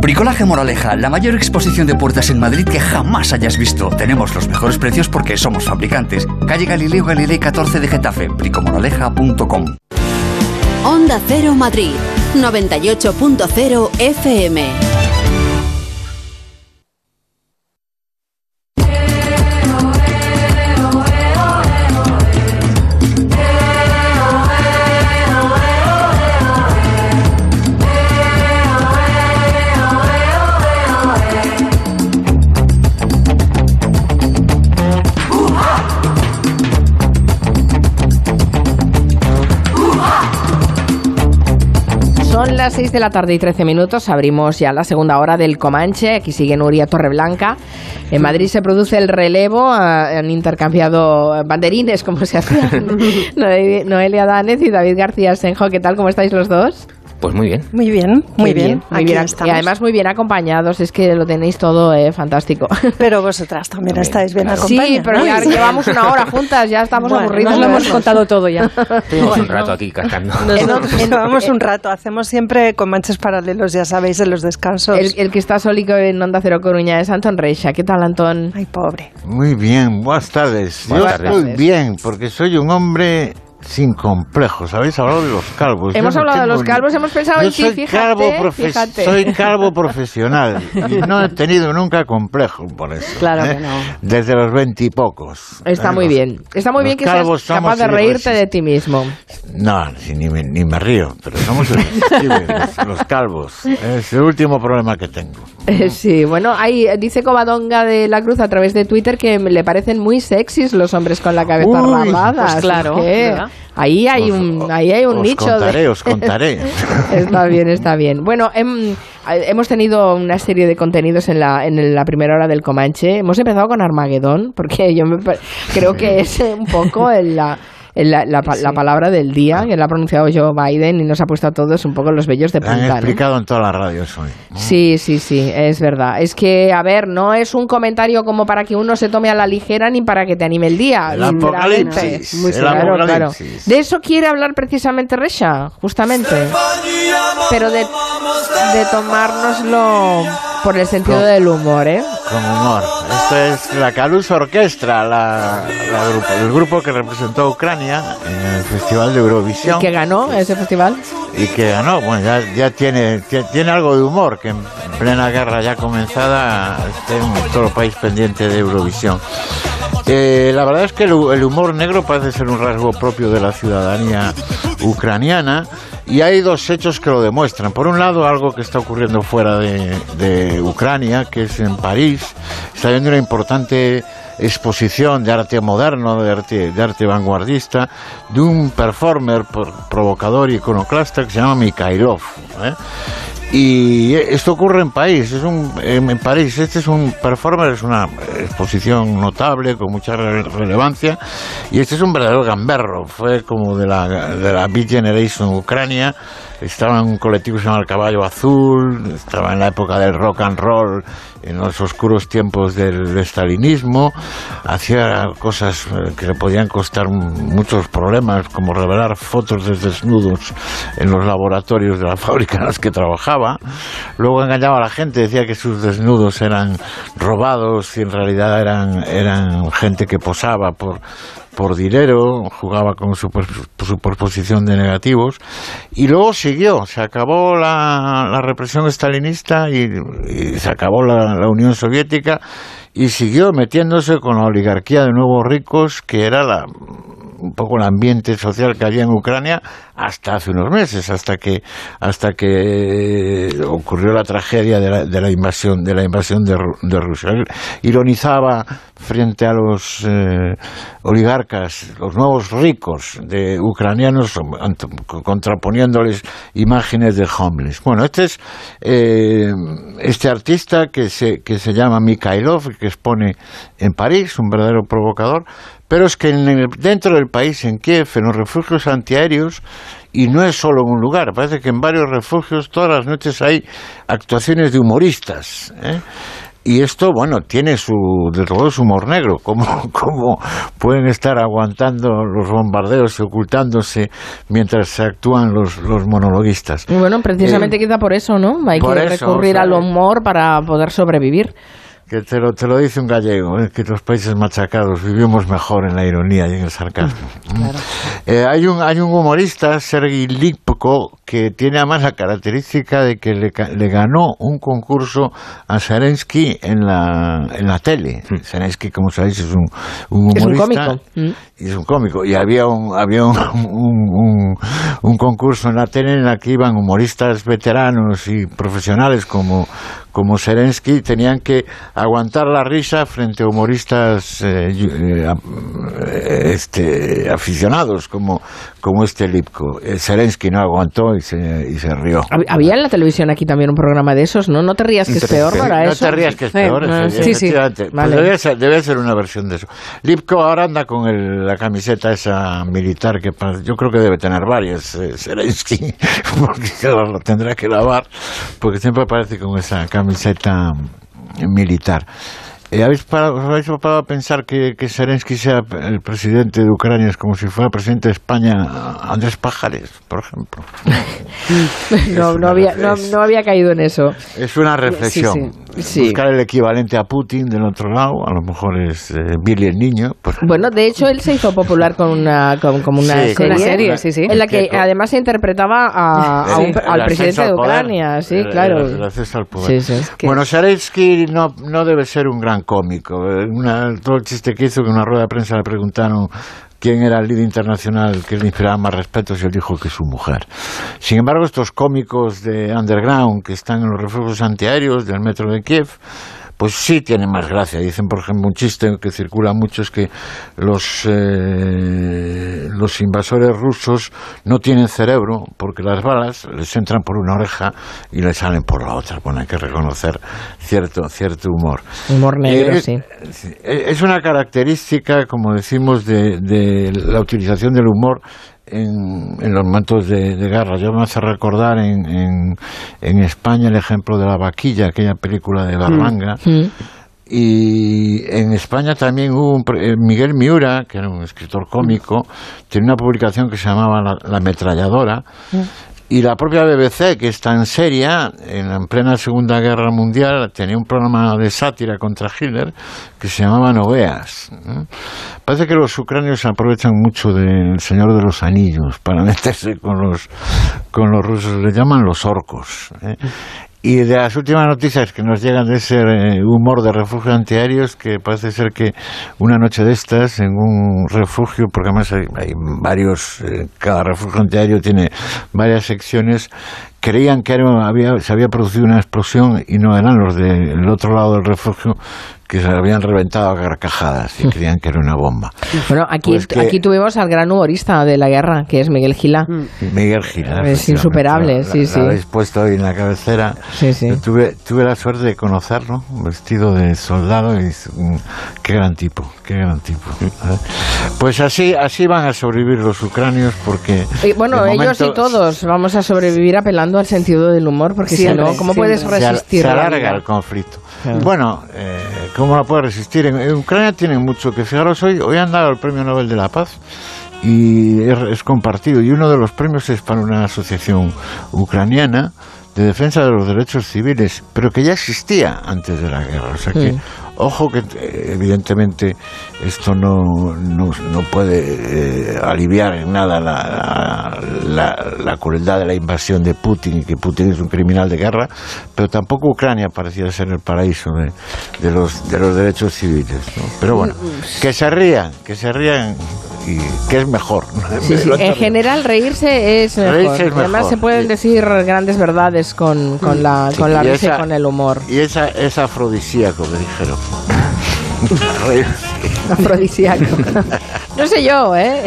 Bricolaje Moraleja, la mayor exposición de puertas en Madrid que jamás hayas visto. Tenemos los mejores precios porque somos fabricantes. Calle Galileo Galilei 14 de Getafe, bricomoraleja.com. Onda Cero Madrid, 98.0 FM. Las 6 de la tarde y 13 minutos. Abrimos ya la segunda hora del Comanche. Aquí sigue Nuria Torreblanca. En Madrid se produce el relevo. ah, Han intercambiado banderines, como se hacía. Noe- Noelia Danez y David García Senjo. ¿Qué tal? ¿Cómo estáis los dos? Pues muy bien. Muy bien, muy Qué bien. muy Aquí bien. Y estamos. además muy bien acompañados. Es que lo tenéis todo eh, fantástico. Pero vosotras también estáis bien Sí, acompañadas. pero ya llevamos una hora juntas. Ya estamos Bueno, aburridos. nos lo hemos contado todo ya. Estuvimos un rato aquí cascando. Nos llevamos un rato. Hacemos siempre con manches paralelos, ya sabéis, en los descansos. El, el que está solico en Onda Cero Coruña es Antón Reixa. ¿Qué tal, Antón? Ay, pobre. Muy bien, buenas tardes. Buenas Yo estoy tardes. bien porque soy un hombre sin complejos. Habéis hablado de los calvos. Yo Hemos no hablado de los ni- calvos, hemos pensado Yo en ti, soy fíjate, calvo profe- fíjate. Soy calvo profesional y no he tenido nunca complejo por eso. Claro ¿eh? que no. Desde los veintipocos. Está ¿eh? muy Los- bien. Está muy los bien que seas capaz de reírte de ti mismo. No, ni, me, ni me río, pero somos los, los, calvos. Es el último problema que tengo. Eh, sí, bueno, hay, dice Covadonga de la Cruz a través de Twitter que le parecen muy sexys los hombres con la cabeza Uy, pues claro. Ahí hay un, ahí hay un os nicho. contaré, de... os contaré. está bien, está bien. Bueno, em, hemos tenido una serie de contenidos en la, en la primera hora del Comanche. Hemos empezado con Armagedón, porque yo me, creo que es eh, un poco el- la, la, la pa- la palabra del día, que la ha pronunciado Joe Biden y nos ha puesto a todos un poco los vellos de Lo han punta. ¿no? explicado en todas las radios hoy. Sí, sí, sí, es verdad. Es que, a ver, no es un comentario como para que uno se tome a la ligera ni para que te anime el día. El apocalipsis, Muy el claro, claro. apocalipsis. De eso quiere hablar precisamente Resha, justamente. Pero de, de tomárnoslo por el sentido Con- del humor, ¿eh? Con humor. Esto es la Calusa Orquestra, la, la grupo, el grupo que representó a Ucrania en el Festival de Eurovisión. Que ganó ese festival. y que ganó. Bueno, ya, ya tiene, tie- tiene algo de humor, que en plena guerra ya comenzada esté en todo el país pendiente de Eurovisión. Eh, la verdad es que el, el humor negro parece ser un rasgo propio de la ciudadanía ucraniana y hay dos hechos que lo demuestran. Por un lado, algo que está ocurriendo fuera de, Ucrania, que es en París, está habiendo una importante exposición de arte moderno, de arte, de arte vanguardista, de un performer provocador y iconoclasta que se llama Mikhailov. ¿eh? Y esto ocurre en París, es un, en París, este es un performer, es una exposición notable, con mucha re- relevancia, y este es un verdadero gamberro, fue como de la, de la Beat Generation Ucrania, estaba en un colectivo que se llama El Caballo Azul, estaba en la época del rock and roll, en los oscuros tiempos del estalinismo, hacía cosas eh, que le podían costar muchos problemas, como revelar fotos de desnudos en los laboratorios de la fábrica en las que trabajaba. Luego engañaba a la gente, decía que sus desnudos eran robados y en realidad eran, eran gente que posaba por, por dinero, jugaba con su superposición de negativos y luego siguió, se acabó la, la represión estalinista y, y se acabó la, la Unión Soviética y siguió metiéndose con la oligarquía de nuevos ricos que era la un poco el ambiente social que había en Ucrania hasta hace unos meses, hasta que hasta que eh, ocurrió la tragedia de la, de la invasión de la invasión de, de Rusia. Ironizaba frente a los eh, oligarcas, los nuevos ricos de ucranianos, contraponiéndoles imágenes de homeless. Bueno, este es eh, este artista que se que se llama Mikhailov que expone en París, un verdadero provocador, pero es que en el- dentro del país, en Kiev, en los refugios antiaéreos, y no es solo en un lugar, parece que en varios refugios todas las noches hay actuaciones de humoristas. ¿eh? Y esto, bueno, tiene su, de todo su humor negro, como, como pueden estar aguantando los bombardeos y ocultándose mientras se actúan los, los monologuistas. Y bueno, precisamente quizá por eso, ¿no? Hay que eso, recurrir o sea, al humor para poder sobrevivir. Que te lo, te lo dice un gallego, ¿eh? que los países machacados vivimos mejor en la ironía y en el sarcasmo. Eh, hay, un, hay un humorista, Sergei Lipko, que tiene además la característica de que le, le ganó un concurso a Zelensky en la, en la tele. Zelensky, como sabéis, es un, un Es un humorista. cómico. Mm. Y es un cómico. Y había un, había un, un, un- un concurso en la tele en la que iban humoristas veteranos y profesionales como, como Serensky, tenían que aguantar la risa frente a humoristas eh, eh, eh, este, aficionados como, como este Lipko. Eh, Zelensky no aguantó y se, y se rió. Hab- Había en la televisión aquí también un programa de esos, ¿no? No te rías que es peor, ¿no era no eso? te rías que es peor, no, efe- sí, sí. Pues Vale. debe, ser, debe ser una versión de eso. Lipko ahora anda con el- la camiseta esa militar que yo creo que debe tener varias, eh, Zelensky, porque claro, lo tendrá que lavar, porque siempre aparece con esa camiseta militar. Eh, ¿habéis, parado, os habéis parado a pensar que, que Zelensky sea el presidente de Ucrania es como si fuera presidente de España Andrés Pajares, por ejemplo? No, no, había, no, no había caído en eso. Es una reflexión. Sí, sí, sí. Buscar el equivalente a Putin del otro lado, a lo mejor es eh, Billy el niño. pues, Bueno, de hecho, él se hizo popular con una, con, como una Sí, serie, con una serie, sí, sí. en la que además se interpretaba a, a un- el al presidente de al poder. Ucrania. Sí, El- claro. el- el ascenso al poder. Sí, sí. Bueno, Zelensky no, no debe ser un gran cómico. Eh, Una, todo el chiste que hizo que en una rueda de prensa le preguntaron quién era el líder internacional que le inspiraba más respeto y él dijo que su mujer. Sin embargo, estos cómicos de underground que están en los refugios antiaéreos del metro de Kiev, pues sí tienen más gracia. Dicen, por ejemplo, un chiste que circula mucho es que los, eh, los invasores rusos no tienen cerebro porque las balas les entran por una oreja y les salen por la otra. Bueno, hay que reconocer cierto, cierto humor. Humor negro, Eh, sí. Es una característica, como decimos, de, de la utilización del humor en, en los momentos de, de guerra. Yo me hace recordar en, en, en España el ejemplo de La Vaquilla, aquella película de Barranga. Y en España también hubo un, eh, Miguel Miura, que era un escritor cómico, tiene una publicación que se llamaba La, La ametralladora. Y la propia BBC, que es tan seria, en, en plena Segunda Guerra Mundial, tenía un programa de sátira contra Hitler que se llamaba. ¿no? Parece que los ucranios aprovechan mucho del Señor de los Anillos para meterse con los, con los rusos, le llaman los orcos. ¿eh? Y de las últimas noticias que nos llegan de ese eh, humor de refugio antiaéreos, que parece ser que una noche de estas, en un refugio, porque además hay, hay varios, eh, cada refugio antiaéreo tiene varias secciones, creían que había, se había producido una explosión y no eran los del otro lado del refugio que se habían reventado a carcajadas y creían que era una bomba. Bueno, aquí, Pues que- aquí tuvimos al gran humorista de la guerra, que es Miguel Gila. Miguel Gilar. Es insuperable, la- sí, la sí. habéis puesto hoy en la cabecera. Yo tuve, tuve la suerte de conocerlo, vestido de soldado, y qué gran tipo, qué gran tipo. ¿eh? Pues así, así van a sobrevivir los ucranios porque... Y bueno, ellos y todos vamos a sobrevivir apelando al sentido del humor, porque si no, ¿cómo siempre. puedes resistir? Se, la alarga el conflicto. Claro. Bueno, eh, ¿cómo la puede resistir? En, en Ucrania tienen mucho que fijaros hoy. Hoy han dado el premio Nobel de la Paz y es, es compartido. Y uno de los premios es para una asociación ucraniana de defensa de los derechos civiles, pero que ya existía antes de la guerra. O sea que. Ojo que evidentemente esto no, no, no puede eh, aliviar en nada la, la, la crueldad de la invasión de Putin y que Putin es un criminal de guerra, pero tampoco Ucrania parecía ser el paraíso de, de los, de los derechos civiles. ¿no? Pero bueno, que se rían, que se rían y que es mejor. Sí, sí. En general, reírse es mejor. Reírse es Además, mejor. se pueden decir grandes verdades con, con la, Sí, con la y risa esa- y con el humor. Y esa es afrodisíaco, me dijeron. Reírse. Afrodisíaco. No sé yo, ¿eh?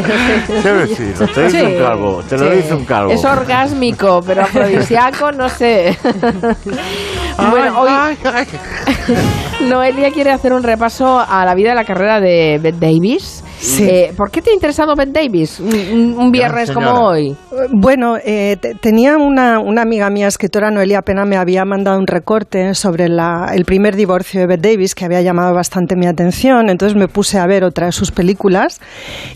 Decirlo, te lo dice un calvo, te lo dice un calvo. Es orgásmico, pero afrodisíaco no sé. bueno, hoy Noelia quiere hacer un repaso a la vida y la carrera de Bette Davis. Eh, ¿Por qué te ha interesado Bette Davis un, viernes como hoy? Bueno, eh, te- tenía una, una amiga mía, escritora Noelia Pena, me había mandado un recorte sobre la- el primer divorcio de Bette Davis que había llamado bastante mi atención, entonces me puse a ver otra de sus películas.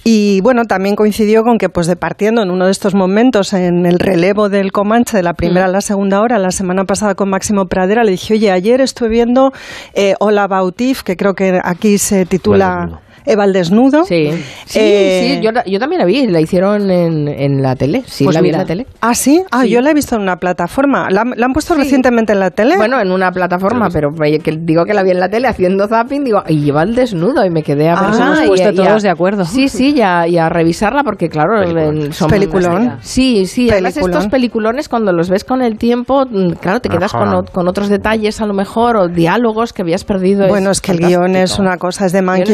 Y bueno, también coincidió con que pues de partiendo en uno de estos momentos en el relevo del Comanche de la primera a la segunda hora, la semana pasada con Máximo Pradera, le dije, oye, ayer estuve viendo eh, About Eve, que creo que aquí se titula... Eva al desnudo. Sí, sí, Eh, sí, yo, yo también la vi, la hicieron en, en la tele, sí, Pues la vi en mira. la tele. Ah, sí. Ah, yo la he visto en una plataforma. ¿La, han- la han puesto recientemente en la tele? Bueno, en una plataforma, pero me- que digo que la vi en la tele haciendo zapping, digo, y lleva el desnudo y me quedé a Ah, pensar. nos hemos y- puesto y a- todos de acuerdo. Sí, sí, y a, y a revisarla porque claro, en- son Peliculón. Sí, sí, además Peliculón. estos peliculones cuando los ves con el tiempo, mm, claro, te quedas con, con otros detalles a lo mejor o diálogos que habías perdido. Bueno, es que el guion es una cosa, es de guion es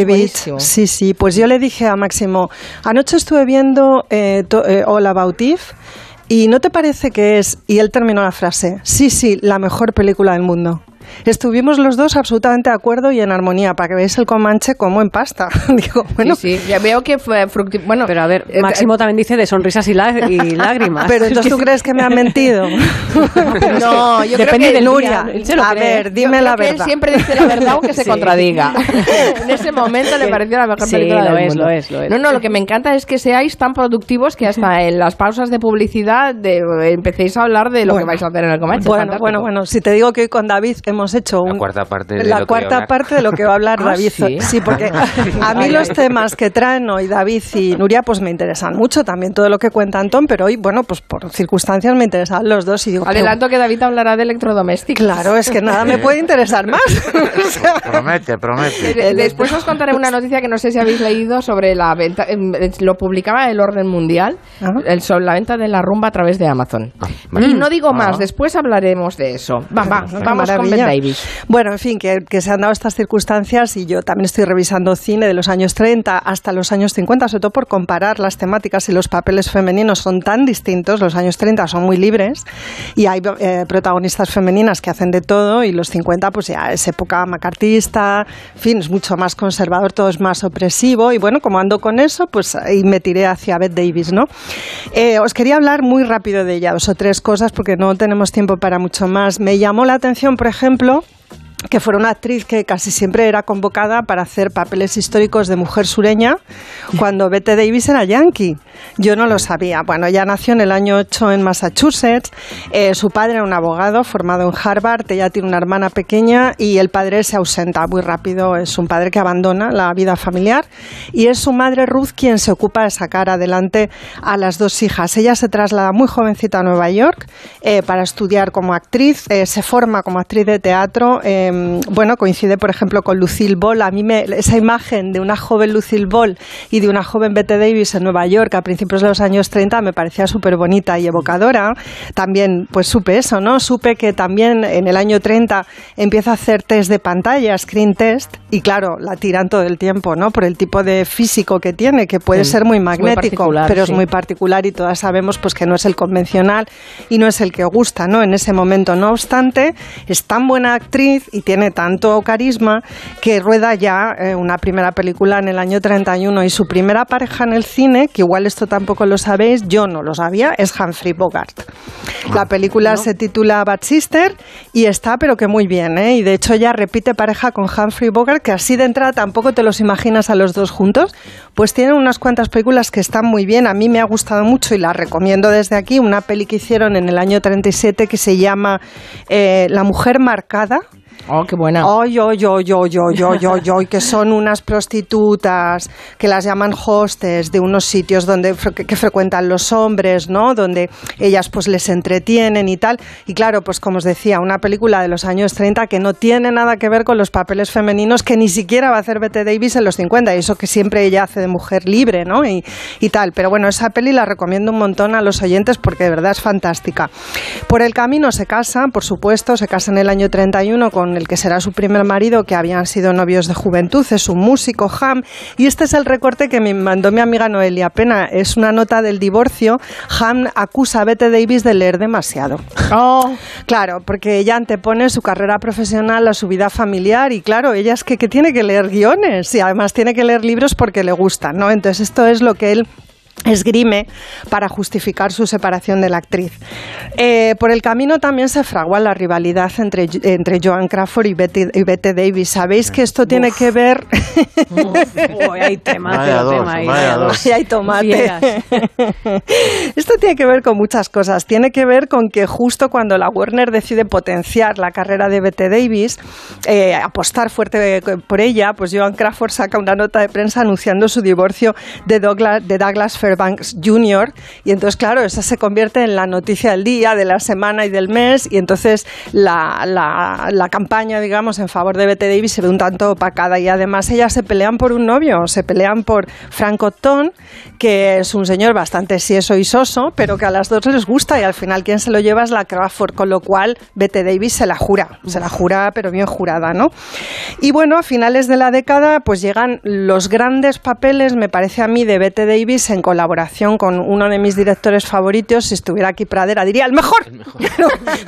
Sí, sí. Pues yo le dije a Máximo, anoche estuve viendo eh, to- eh, About Eve y ¿no te parece que es? Y él terminó la frase, sí, sí, la mejor película del mundo. Estuvimos los dos absolutamente de acuerdo y en armonía, para que veáis el Comanche como en pasta. Digo, bueno, Sí, sí, ya veo que fue Bueno, Pero a ver, Máximo también dice de sonrisas y, y lágrimas. Pero entonces tú crees que me han mentido. No, yo Depende creo que del Nuria, se a cree. ver, dime Yo la creo que él verdad. siempre dice la verdad aunque se Sí. contradiga. en ese momento le pareció la mejor Sí, película lo del es, mundo. lo es, lo es. No, no, lo que me encanta es que seáis tan productivos que hasta en las pausas de publicidad de, empecéis a hablar de lo que Bueno. vais a hacer en el Comanche. Bueno, bueno, bueno, si te digo que hoy con David hemos hecho un, La cuarta parte de la cuarta parte de lo que va a hablar Ah, David. ¿sí? porque a mí los temas que traen hoy David y Nuria pues me interesan mucho, también todo lo que cuenta Antón, pero hoy, bueno, pues por circunstancias me interesan los dos y digo, Adelanto que David hablará de electrodomésticos. claro, es que nada me puede interesar más. Promete, promete. De- Después os contaré una noticia que no sé si habéis leído sobre la venta, em, lo publicaba el Orden Mundial, el- sobre la venta de la rumba a través de Amazon. vale. Y no digo más, Ah. después hablaremos de eso. Va, va, vamos con Davis. Bueno, en fin, que, que se han dado estas circunstancias y yo también estoy revisando cine de los años 30 hasta los años 50, sobre todo por comparar las temáticas y los papeles femeninos son tan distintos. Los años 30 son muy libres y hay eh, protagonistas femeninas que hacen de todo y los 50 pues ya es época macartista, en fin, es mucho más conservador, todo es más opresivo y bueno, como ando con eso, pues ahí me tiré hacia Bette Davis, ¿no? Eh, os quería hablar muy rápido de ella, dos o tres cosas porque no tenemos tiempo para mucho más. Me llamó la atención, por ejemplo, ejemplo, que fuera una actriz que casi siempre era convocada para hacer papeles históricos de mujer sureña cuando Bette Davis era yankee. Yo no lo sabía. Bueno, ella nació en el año 8 en Massachusetts. Eh, su padre era un abogado formado en Harvard. Ella tiene una hermana pequeña y el padre se ausenta muy rápido. Es un padre que abandona la vida familiar y es su madre Ruth quien se ocupa de sacar adelante a las dos hijas. Ella se traslada muy jovencita a Nueva York eh, para estudiar como actriz. Eh, se forma como actriz de teatro. Eh, bueno, coincide, por ejemplo, con Lucille Ball. A mí me, esa imagen de una joven Lucille Ball y de una joven Bette Davis en Nueva York a principios de los años 30 me parecía súper bonita y evocadora. También, pues supe eso, ¿no? Supe que también en el año 30 empieza a hacer test de pantalla, screen test, y claro, la tiran todo el tiempo, ¿no? Por el tipo de físico que tiene, que puede Sí, ser muy magnético, pero es muy particular y todas sabemos pues que no es el convencional y no es el que gusta, ¿no? En ese momento, no obstante, es tan buena actriz y tiene tanto carisma que rueda ya eh, una primera película en el año 31 y su primera pareja en el cine, que igual esto tampoco lo sabéis, yo no lo sabía, es Humphrey Bogart. La película se titula Bad Sister y está pero que muy bien, ¿eh? Y de hecho ella repite pareja con Humphrey Bogart, que así de entrada tampoco te los imaginas a los dos juntos, pues tienen unas cuantas películas que están muy bien, a mí me ha gustado mucho y la recomiendo desde aquí, una peli que hicieron en el año 37 que se llama eh, La mujer marcada. Oh, qué buena. Ay, ay, ay, ay, ay, que son unas prostitutas que las llaman hostes de unos sitios donde que, que frecuentan los hombres, ¿no? Donde ellas pues les entretienen y tal. Y claro, pues como os decía, una película de los años 30 que no tiene nada que ver con los papeles femeninos que ni siquiera va a hacer Bette Davis en los 50, y eso que siempre ella hace de mujer libre, ¿no? Y, y tal. Pero bueno, esa peli la recomiendo un montón a los oyentes porque de verdad es fantástica. Por el camino se casan, por supuesto, se casa en el año 31 con el que será su primer marido, que habían sido novios de juventud, es un músico, Ham, y este es el recorte que me mandó mi amiga Noelia Pena, es una nota del divorcio, Ham acusa a Bette Davis de leer demasiado. Claro, porque ella antepone su carrera profesional a su vida familiar y claro, ella es que, que tiene que leer guiones y además tiene que leer libros porque le gustan, ¿no? Entonces esto es lo que él esgrime para justificar su separación de la actriz. Eh, por el camino también se fragua la rivalidad entre, entre Joan Crawford y Betty, y Bette Davis. Sabéis que esto tiene que ver... Uy, hay tema, Vaya pero dos, tema ahí, vaya vaya dos. dos. Ay, hay tomate. Esto tiene que ver con muchas cosas. Tiene que ver con que justo cuando la Warner decide potenciar la carrera de Bette Davis, eh, apostar fuerte por ella, pues Joan Crawford saca una nota de prensa anunciando su divorcio de Douglas, de Douglas Fairbanks Jr. Y entonces, claro, esa se convierte en la noticia del día, de la semana y del mes. Y entonces la, la- campaña, digamos, en favor de Bette Davis se ve un tanto opacada. Y además ellas se pelean por un novio, se pelean por Frank Cotton, que es un señor bastante sieso y soso, pero que a las dos les gusta y al final quien se lo lleva es la Crawford, con lo cual Bette Davis se la jura, se la jura pero bien jurada, ¿no? Y bueno, a finales de la década pues llegan los grandes papeles, me parece a mí, de Bette Davis en colaboración con uno de mis directores favoritos, si estuviera aquí Pradera diría el mejor, Pero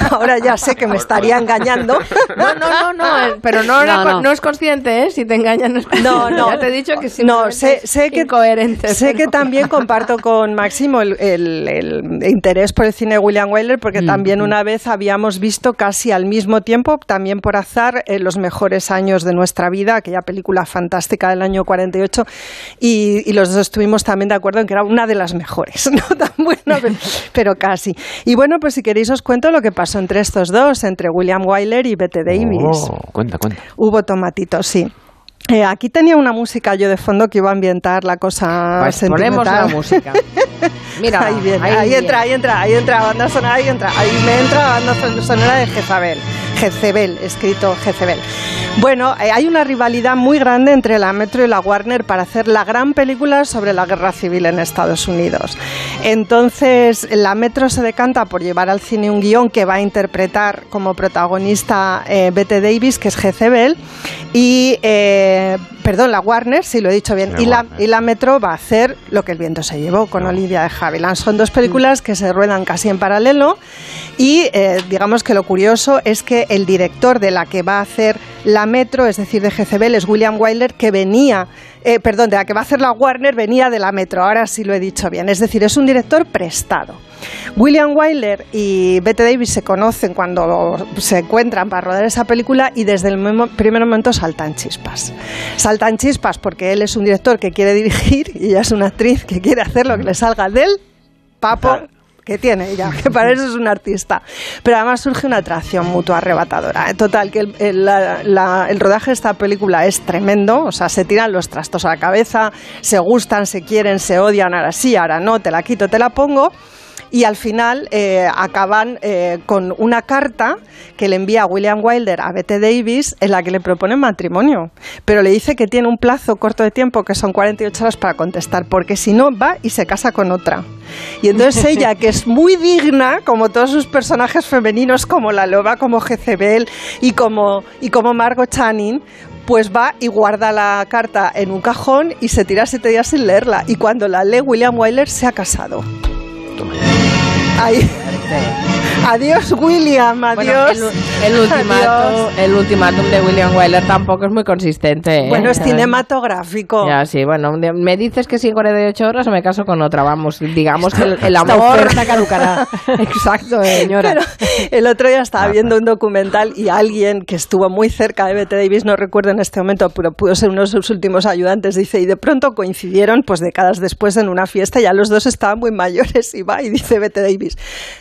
ahora ya sé que me estaría engañando. No, no, no, no, eh, pero no, No, no. no es consciente, ¿eh? Si te engañan, no es No, no. Ya te he dicho que sí. No, sé, sé que incoherente. Sé que también comparto con Máximo el, el- el interés por el cine de William Wyler, porque también una vez habíamos visto casi al mismo tiempo, también por azar, eh, los mejores años de nuestra vida, aquella película fantástica del año 48, y, y los dos estuvimos también de acuerdo en que era una de las mejores, no tan buena, pero, pero casi. Y bueno, pues si queréis os cuento lo que pasó entre estos dos, entre William Wyler y Bette Davis. Oh, cuenta, cuenta. Hubo tomatitos, sí. Eh, aquí tenía una música yo de fondo que iba a ambientar la cosa Pues sentimental. ponemos la música. Mira, ahí, viene, ahí ahí, viene. entra, ahí entra, ahí entra, banda sonora, ahí entra, ahí me entra banda son- sonora de Jezabel, Jezebel, escrito Jezebel. Bueno, eh, hay una rivalidad muy grande entre la Metro y la Warner para hacer la gran película sobre la guerra civil en Estados Unidos. Entonces, la Metro se decanta por llevar al cine un guion que va a interpretar como protagonista eh, Bette Davis, que es Jezebel, y, eh, perdón, la Warner, si lo he dicho bien, La y la, y la Metro va a hacer Lo que el viento se llevó con Olivia de Havilland. Son dos películas que se ruedan casi en paralelo y eh, digamos que lo curioso es que el director de la que va a hacer la Metro, es decir, de Jezebel, es William Wyler, que venía, eh, perdón, de la que va a hacer la Warner, venía de la Metro, ahora sí lo he dicho bien. Es decir, es un director prestado. William Wyler y Bette Davis se conocen cuando se encuentran para rodar esa película y desde el primer momento saltan chispas. Saltan chispas porque él es un director que quiere dirigir y ella es una actriz que quiere hacer lo que le salga del papo que tiene ella, que para eso es un artista. Pero además surge una atracción mutua arrebatadora. En total, que el, el- la- la- el rodaje de esta película es tremendo, o sea, se tiran los trastos a la cabeza, se gustan, se quieren, se odian, ahora sí, ahora no, te la quito, te la pongo. Y al final eh, acaban eh, con una carta que le envía William Wilder a Bette Davis en la que le propone matrimonio. Pero le dice que tiene un plazo corto de tiempo, que son 48 horas para contestar, porque si no va y se casa con otra. Y entonces ella, que es muy digna, como todos sus personajes femeninos, como la loba, como Jezebel y como, y como Margot Channing, pues va y guarda la carta en un cajón y se tira siete días sin leerla. Y cuando la lee, William Wyler se ha casado. Ahí. Adiós, William, Bueno, adiós. el, el ultimátum, el ultimátum de William Wyler tampoco es muy consistente. ¿eh? Bueno, es cinematográfico. Ya, sí, bueno, me dices que sí en 48 horas o me caso con otra, vamos, digamos que el, amor... oferta caducará. Exacto, señora. Pero el otro día estaba viendo un documental y alguien que estuvo muy cerca de Bette Davis, no recuerdo en este momento, pero pudo ser uno de sus últimos ayudantes, dice, y de pronto coincidieron, pues décadas después, en una fiesta, ya los dos estaban muy mayores, y va, y dice Bette Davis,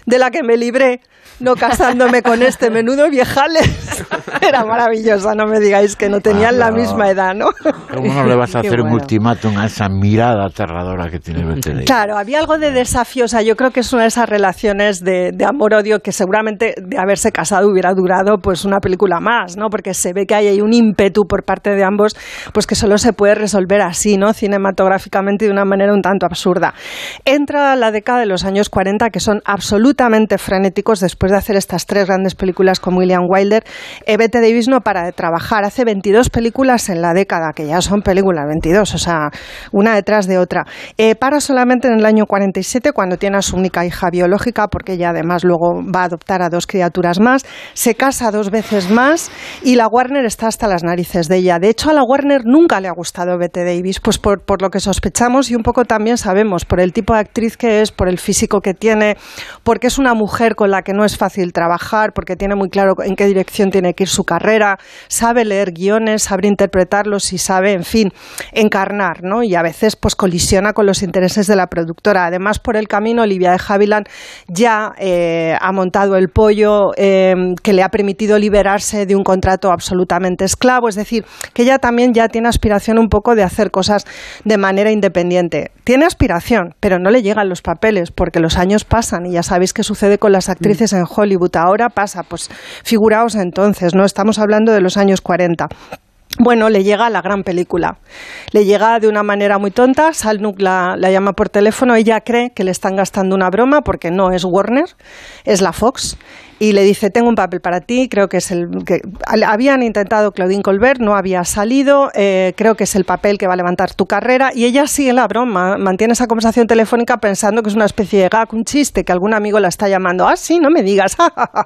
de la que me libré, no casándome con este menudo viejales. Era maravillosa, no me digáis que no tenían la no. misma edad, ¿no? ¿Cómo no le vas a hacer un ultimátum a esa mirada aterradora que tiene? Claro, había algo de desafío. O sea, yo creo que es una de esas relaciones de, de amor-odio que seguramente de haberse casado hubiera durado pues una película más, ¿no? Porque se ve que hay ahí un ímpetu por parte de ambos, pues que solo se puede resolver así, ¿no? Cinematográficamente y de una manera un tanto absurda. Entra la década de los años 40, que son absolutamente frenéticos después de hacer estas tres grandes películas con William Wilder. Bette Davis no para de trabajar. Hace 22 películas en la década, que ya son películas 22, o sea, una detrás de otra. Eh, para solamente en el año 47, cuando tiene a su única hija biológica, porque ella además luego va a adoptar a dos criaturas más. Se casa dos veces más y la Warner está hasta las narices de ella. De hecho, a la Warner nunca le ha gustado Bette Davis, pues por, por lo que sospechamos y un poco también sabemos, por el tipo de actriz que es, por el físico que tiene, porque es una mujer con la que no es fácil trabajar, porque tiene muy claro en qué dirección tiene que ir su carrera, sabe leer guiones, sabe interpretarlos y sabe, en fin, encarnar, ¿no? Y a veces pues colisiona con los intereses de la productora. Además, por el camino, Olivia de Havilland ya eh, ha montado el pollo eh, que le ha permitido liberarse de un contrato absolutamente esclavo, es decir, que ella también ya tiene aspiración un poco de hacer cosas de manera independiente. Tiene aspiración, pero no le llegan los papeles porque los años pasan y ya sabéis qué sucede con las actrices en Hollywood. Ahora pasa, pues figuraos entonces, no estamos hablando de los años 40. Bueno, le llega la gran película. Le llega de una manera muy tonta. Salnuk la, la llama por teléfono. Ella cree que le están gastando una broma porque no es Warner, es la Fox. Y le dice, tengo un papel para ti, creo que es el que habían intentado Claudine Colbert, no había salido, eh, creo que es el papel que va a levantar tu carrera. Y ella sigue la broma, mantiene esa conversación telefónica pensando que es una especie de gag, un chiste, que algún amigo la está llamando. Ah, sí, no me digas.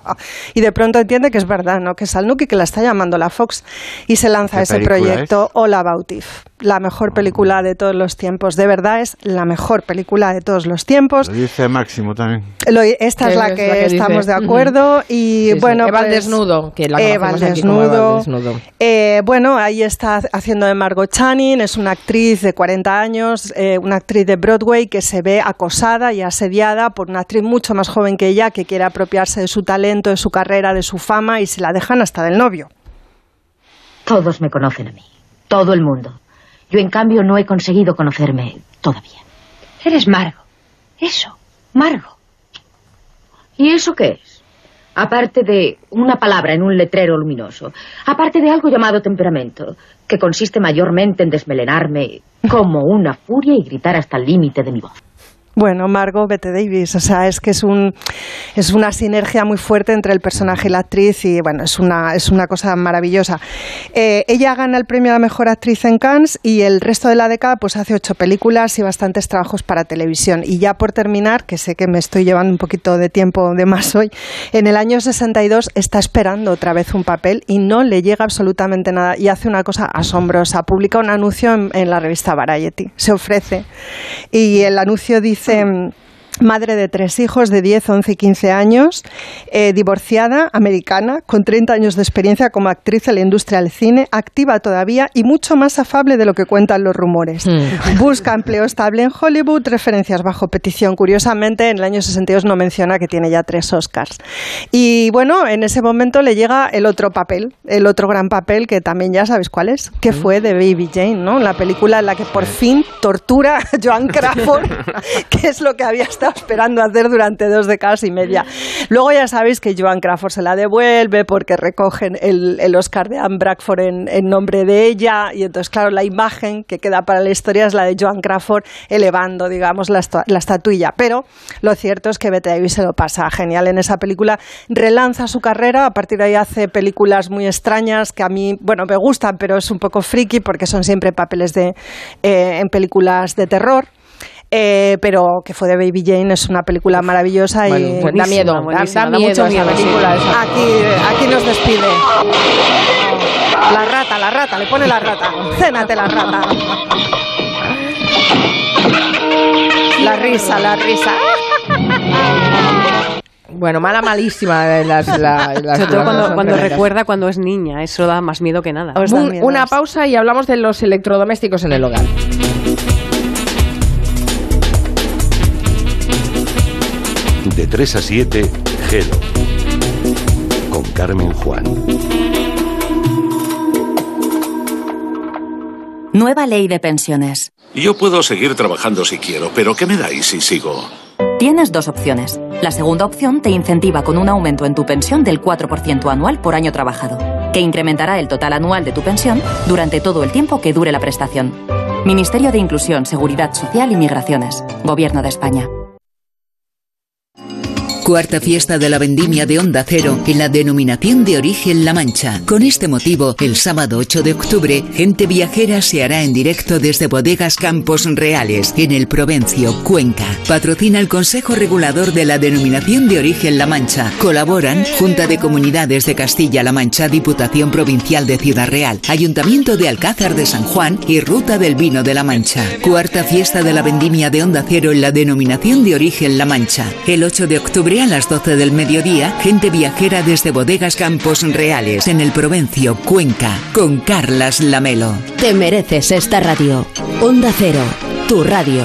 y de pronto entiende que es verdad, ¿no? Que es Salnuk y que la está llamando la Fox. Y se lanza a ese proyecto All About Eve. La mejor película de todos los tiempos. De verdad es la mejor película de todos los tiempos. Lo dice Máximo también. Lo- esta es la es que, la que dice. estamos de acuerdo y Sí, sí. bueno Eva pues- desnudo, que la conocemos aquí como Eva desnudo. desnudo. Eh, bueno, ahí está haciendo de Margot Channing, es una actriz de 40 años, eh, una actriz de Broadway que se ve acosada y asediada por una actriz mucho más joven que ella que quiere apropiarse de su talento, de su carrera, de su fama y se la dejan hasta del novio. Todos me conocen a mí. Todo el mundo. Yo, en cambio, no he conseguido conocerme todavía. Eres Margo. Eso. Margo. ¿Y eso qué es? Aparte de una palabra en un letrero luminoso. Aparte de algo llamado temperamento, que consiste mayormente en desmelenarme como una furia y gritar hasta el límite de mi voz. Bueno, Margot Bette Davis, o sea, es que es un es una sinergia muy fuerte entre el personaje y la actriz y bueno, es una es una cosa maravillosa. Eh, ella gana el premio a la mejor actriz en Cannes y el resto de la década pues hace ocho películas y bastantes trabajos para televisión. Y ya por terminar, que sé que me estoy llevando un poquito de tiempo de más hoy, en el año 62 está esperando otra vez un papel y no le llega absolutamente nada y hace una cosa asombrosa. Publica un anuncio en, en la revista Variety, se ofrece y el anuncio dice mm, madre de tres hijos de 10, 11 y 15 años, eh, divorciada, americana, con 30 años de experiencia como actriz en la industria del cine, activa todavía y mucho más afable de lo que cuentan los rumores. Busca empleo estable en Hollywood, referencias bajo petición. Curiosamente, en el año 62 no menciona que tiene ya tres Oscars. Y bueno, en ese momento le llega el otro papel, el otro gran papel que también ya sabes cuál es, que fue de Baby Jane, ¿no? La película en la que por fin tortura a Joan Crawford, que es lo que había estado esperando hacer durante dos décadas y media. Luego ya sabéis que Joan Crawford se la devuelve porque recogen el, el Oscar de Anne Bradford en, en nombre de ella y entonces claro la imagen que queda para la historia es la de Joan Crawford elevando digamos la, la estatuilla. Pero lo cierto es que Bette Davis se lo pasa genial en esa película, relanza su carrera, a partir de ahí hace películas muy extrañas que a mí bueno me gustan pero es un poco friki porque son siempre papeles de eh, en películas de terror. Eh, pero que fue de Baby Jane, es una película maravillosa y da miedo, da- da da miedo mucho esa miedo, película, sí. Aquí, aquí nos despide. La rata, la rata, le pone la rata. Cénate la rata. La risa, la risa. Bueno, mala, malísima. eh, Las, la- las- Sobre todo cuando, recuerda cuando es niña, eso da más miedo que nada. Un- una pausa y hablamos de los electrodomésticos en el hogar. De 3 a 7, Gelo. Con Carmen Juan. Nueva ley de pensiones. Yo puedo seguir trabajando si quiero, pero ¿qué me dais si sigo? Tienes dos opciones. La segunda opción te incentiva con un aumento en tu pensión del 4% anual por año trabajado, que incrementará el total anual de tu pensión durante todo el tiempo que dure la prestación. Ministerio de Inclusión, Seguridad Social y Migraciones. Gobierno de España. Cuarta fiesta de la vendimia de Onda Cero en la denominación de origen La Mancha. Con este motivo, el sábado 8 de octubre, Gente Viajera se hará en directo desde Bodegas Campos Reales, en el Provencio, Cuenca. Patrocina el Consejo Regulador de la denominación de origen La Mancha. Colaboran Junta de Comunidades de Castilla-La Mancha, Diputación Provincial de Ciudad Real, Ayuntamiento de Alcázar de San Juan y Ruta del Vino de La Mancha. Cuarta fiesta de la vendimia de Onda Cero en la denominación de origen La Mancha. El 8 de octubre a las 12 del mediodía, gente viajera desde Bodegas Campos Reales en el Provencio, Cuenca, con Carlas Lamelo. Te mereces esta radio. Onda Cero, tu radio.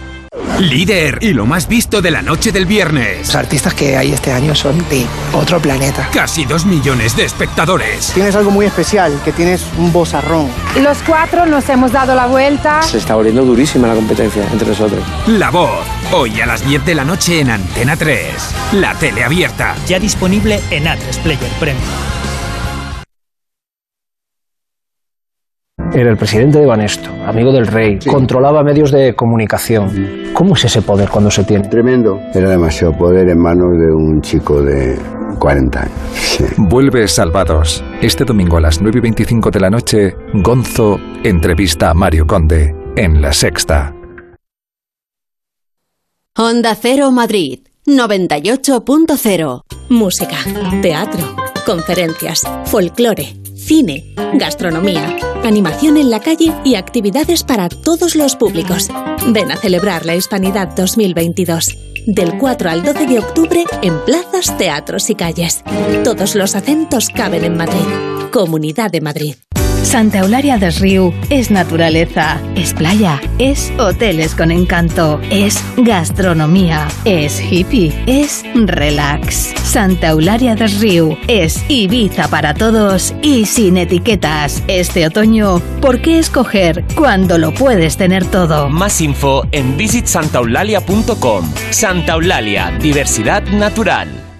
Líder y lo más visto de la noche del viernes. Los artistas que hay este año son de otro planeta. Casi dos millones de espectadores. Tienes algo muy especial, que tienes un bozarrón. Los cuatro nos hemos dado la vuelta. Se está volviendo durísima la competencia entre nosotros. La voz. Hoy a las 10 de la noche en Antena 3. La tele abierta. Ya disponible en A3 Player Premium. Era el presidente de Banesto, amigo del rey, controlaba medios de comunicación. ¿Cómo es ese poder cuando se tiene? Tremendo. Era demasiado poder en manos de un chico de 40 años. Sí. Vuelve Salvados. Este domingo a las 9 y 25 de la noche, Gonzo entrevista a Mario Conde en La Sexta. Onda Cero Madrid 98.0 Música, teatro, conferencias, folclore, cine, gastronomía, animación en la calle y actividades para todos los públicos. Ven a celebrar la Hispanidad 2022. Del 4 al 12 de octubre en plazas, teatros y calles. Todos los acentos caben en Madrid. Comunidad de Madrid. Santa Eularia des Riu es naturaleza, es playa, es hoteles con encanto, es gastronomía, es hippie, es relax. Santa Eularia des Riu es Ibiza para todos y sin etiquetas. Este otoño, ¿por qué escoger cuando lo puedes tener todo? Más info en visitsantaulalia.com. Santa Eulalia, diversidad natural.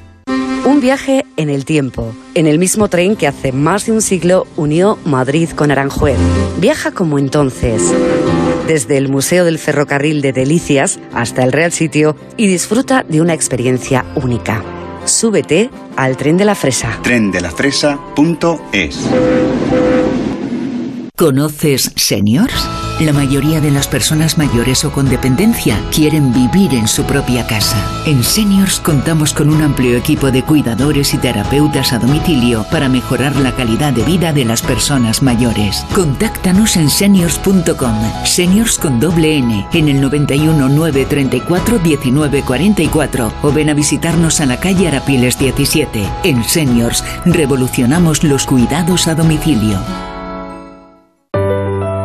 Un viaje en el tiempo, en el mismo tren que hace más de un siglo unió Madrid con Aranjuez. Viaja como entonces, desde el Museo del Ferrocarril de Delicias hasta el Real Sitio y disfruta de una experiencia única. Súbete al tren de la fresa. trendelafresa.es ¿Conoces Seniors? La mayoría de las personas mayores o con dependencia quieren vivir en su propia casa. En Seniors contamos con un amplio equipo de cuidadores y terapeutas a domicilio para mejorar la calidad de vida de las personas mayores. Contáctanos en seniors.com, seniors con doble N, en el 91 934 1944 o ven a visitarnos a la calle Arapiles 17. En Seniors revolucionamos los cuidados a domicilio.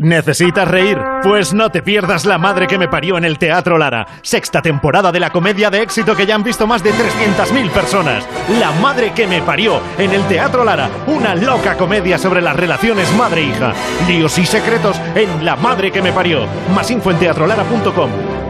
¿Necesitas reír? Pues no te pierdas La Madre que me parió en el Teatro Lara. Sexta temporada de la comedia de éxito que ya han visto más de 300.000 personas. La Madre que me parió en el Teatro Lara. Una loca comedia sobre las relaciones madre-hija. Líos y secretos en La Madre que me parió. Más info en teatrolara.com.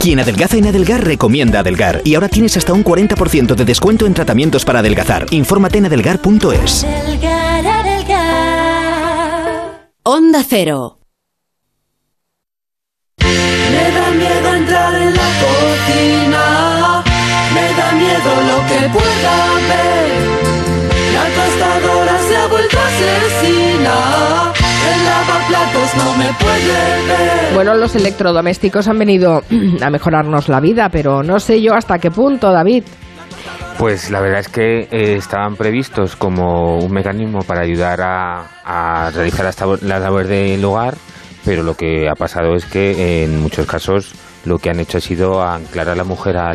Quien adelgaza en Adelgar recomienda Adelgar y ahora tienes hasta un 40% de descuento en tratamientos para adelgazar. Infórmate en adelgar.es. Onda Cero. Me da miedo entrar en la cocina, me da miedo lo que pueda ver. La tostadora se ha vuelto asesina, Bueno, los electrodomésticos han venido a mejorarnos la vida, pero no sé yo hasta qué punto, David. Pues la verdad es que eh, estaban previstos como un mecanismo para ayudar a, realizar las, labores del hogar, pero lo que ha pasado es que en muchos casos lo que han hecho ha sido anclar a la mujer a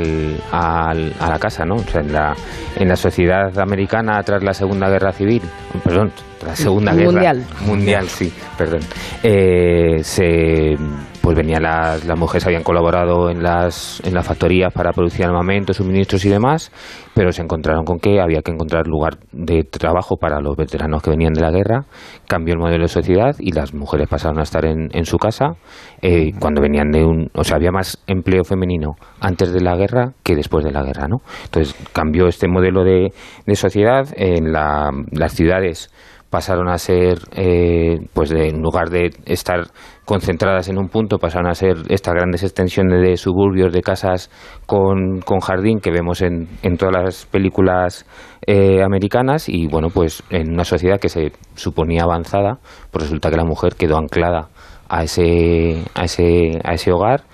la casa, ¿no? O sea, en la, en la sociedad americana tras la Segunda Guerra Civil, perdón, la Segunda Mundial. Guerra Mundial, sí, perdón, eh, se pues venían las, las mujeres habían colaborado en las en las factorías para producir armamentos, suministros y demás, pero se encontraron con que había que encontrar lugar de trabajo para los veteranos que venían de la guerra, cambió el modelo de sociedad y las mujeres pasaron a estar en, en su casa eh, cuando venían de un, o sea, había más empleo femenino antes de la guerra que después de la guerra, ¿no? Entonces cambió este modelo de, de sociedad en la- las ciudades pasaron a ser, eh, pues de, en lugar de estar concentradas en un punto, pasaron a ser estas grandes extensiones de suburbios, de casas con, con jardín que vemos en, en todas las películas eh, americanas y bueno, pues en una sociedad que se suponía avanzada, pues resulta que la mujer quedó anclada a ese, a ese, a ese hogar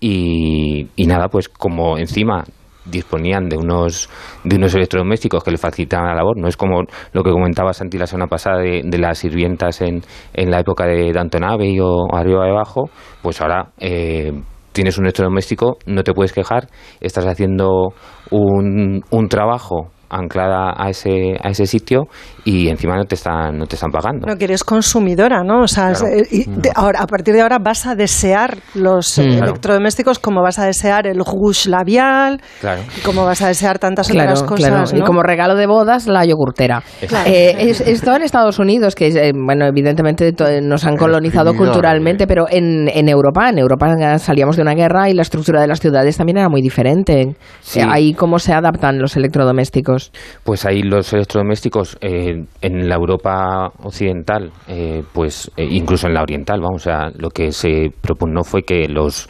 y, y nada, pues como encima disponían de unos, de unos electrodomésticos que le facilitaban la labor. No es como lo que comentaba Santi la semana pasada de, de las sirvientas en, en la época de Danton Abbey o arriba abajo, pues ahora eh, tienes un electrodoméstico, no te puedes quejar, estás haciendo un, un trabajo anclada a ese, a ese sitio y encima no te están, no te están pagando. No, que eres consumidora, ¿no? O sea, Claro. eh, y de- ahora, a partir de ahora vas a desear los eh, Mm. Claro. electrodomésticos como vas a desear el rouge labial, Claro. como vas a desear tantas Claro, otras cosas, claro. ¿no? Y como regalo de bodas, la yogurtera. Claro. Eh, es- esto en Estados Unidos, que eh, bueno, evidentemente nos han colonizado culturalmente, pero en, en Europa, en Europa salíamos de una guerra y la estructura de las ciudades también era muy diferente. Sí. Eh, ahí cómo se adaptan los electrodomésticos. Pues ahí los electrodomésticos en la Europa occidental, eh, pues eh, incluso en la oriental, vamos, o sea, lo que se propugnó fue que los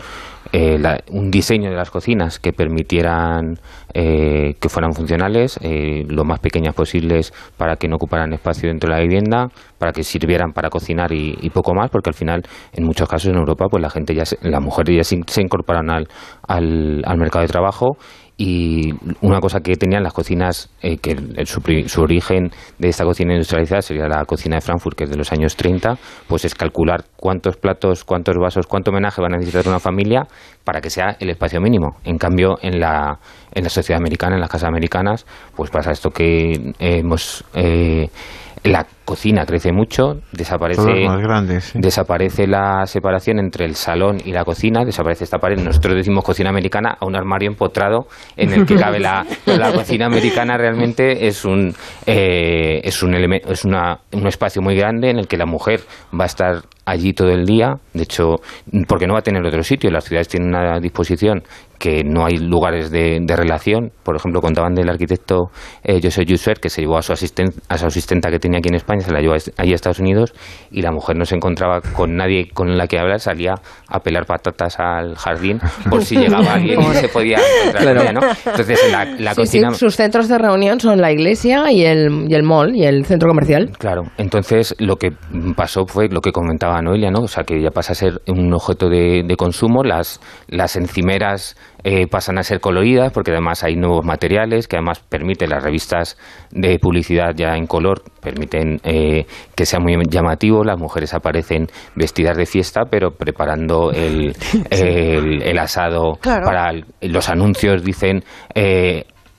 eh, la- un diseño de las cocinas que permitieran eh, que fueran funcionales, eh, lo más pequeñas posibles para que no ocuparan espacio dentro de la vivienda, para que sirvieran para cocinar y, y poco más, porque al final, en muchos casos en Europa, pues la gente ya, se, las mujeres ya se, se incorporan al, al, al mercado de trabajo y una cosa que tenían las cocinas, eh, que el- su, su origen de esta cocina industrializada sería la cocina de Frankfurt, que es de los años 30, pues es calcular cuántos platos, cuántos vasos, cuánto homenaje va a necesitar una familia para que sea el espacio mínimo. En cambio, en la, en la sociedad americana, en las casas americanas, pues pasa esto que hemos... eh, la cocina crece mucho, desaparece, sí. desaparece la separación entre el salón y la cocina, desaparece esta pared. Nosotros decimos cocina americana a un armario empotrado en el que cabe la, la cocina americana. Realmente es un eh, es un eleme- es una, un espacio muy grande en el que la mujer va a estar allí todo el día. De hecho, porque no va a tener otro sitio. Las ciudades tienen una disposición que no hay lugares de, de relación. Por ejemplo, contaban del arquitecto eh, Joseph Jusser que se llevó a su, asisten- a su asistenta que tenía aquí en España, se la llevó allí a Estados Unidos y la mujer no se encontraba con nadie con la que hablar, salía a pelar patatas al jardín por si llegaba alguien y se podía encontrar Claro. ¿no? Entonces, la, la Sí, sí, cocina... sus centros de reunión son la iglesia y el, y el mall y el centro comercial. Claro, entonces lo que pasó fue lo que comentaba Noelia, ¿no? O sea, que ya pasa a ser un objeto de, de consumo, las, las encimeras eh, pasan a ser coloridas porque además hay nuevos materiales que además permiten las revistas de publicidad ya en color, permiten eh, que sea muy llamativo, las mujeres aparecen vestidas de fiesta pero preparando el, el, el asado Claro. para los anuncios dicen...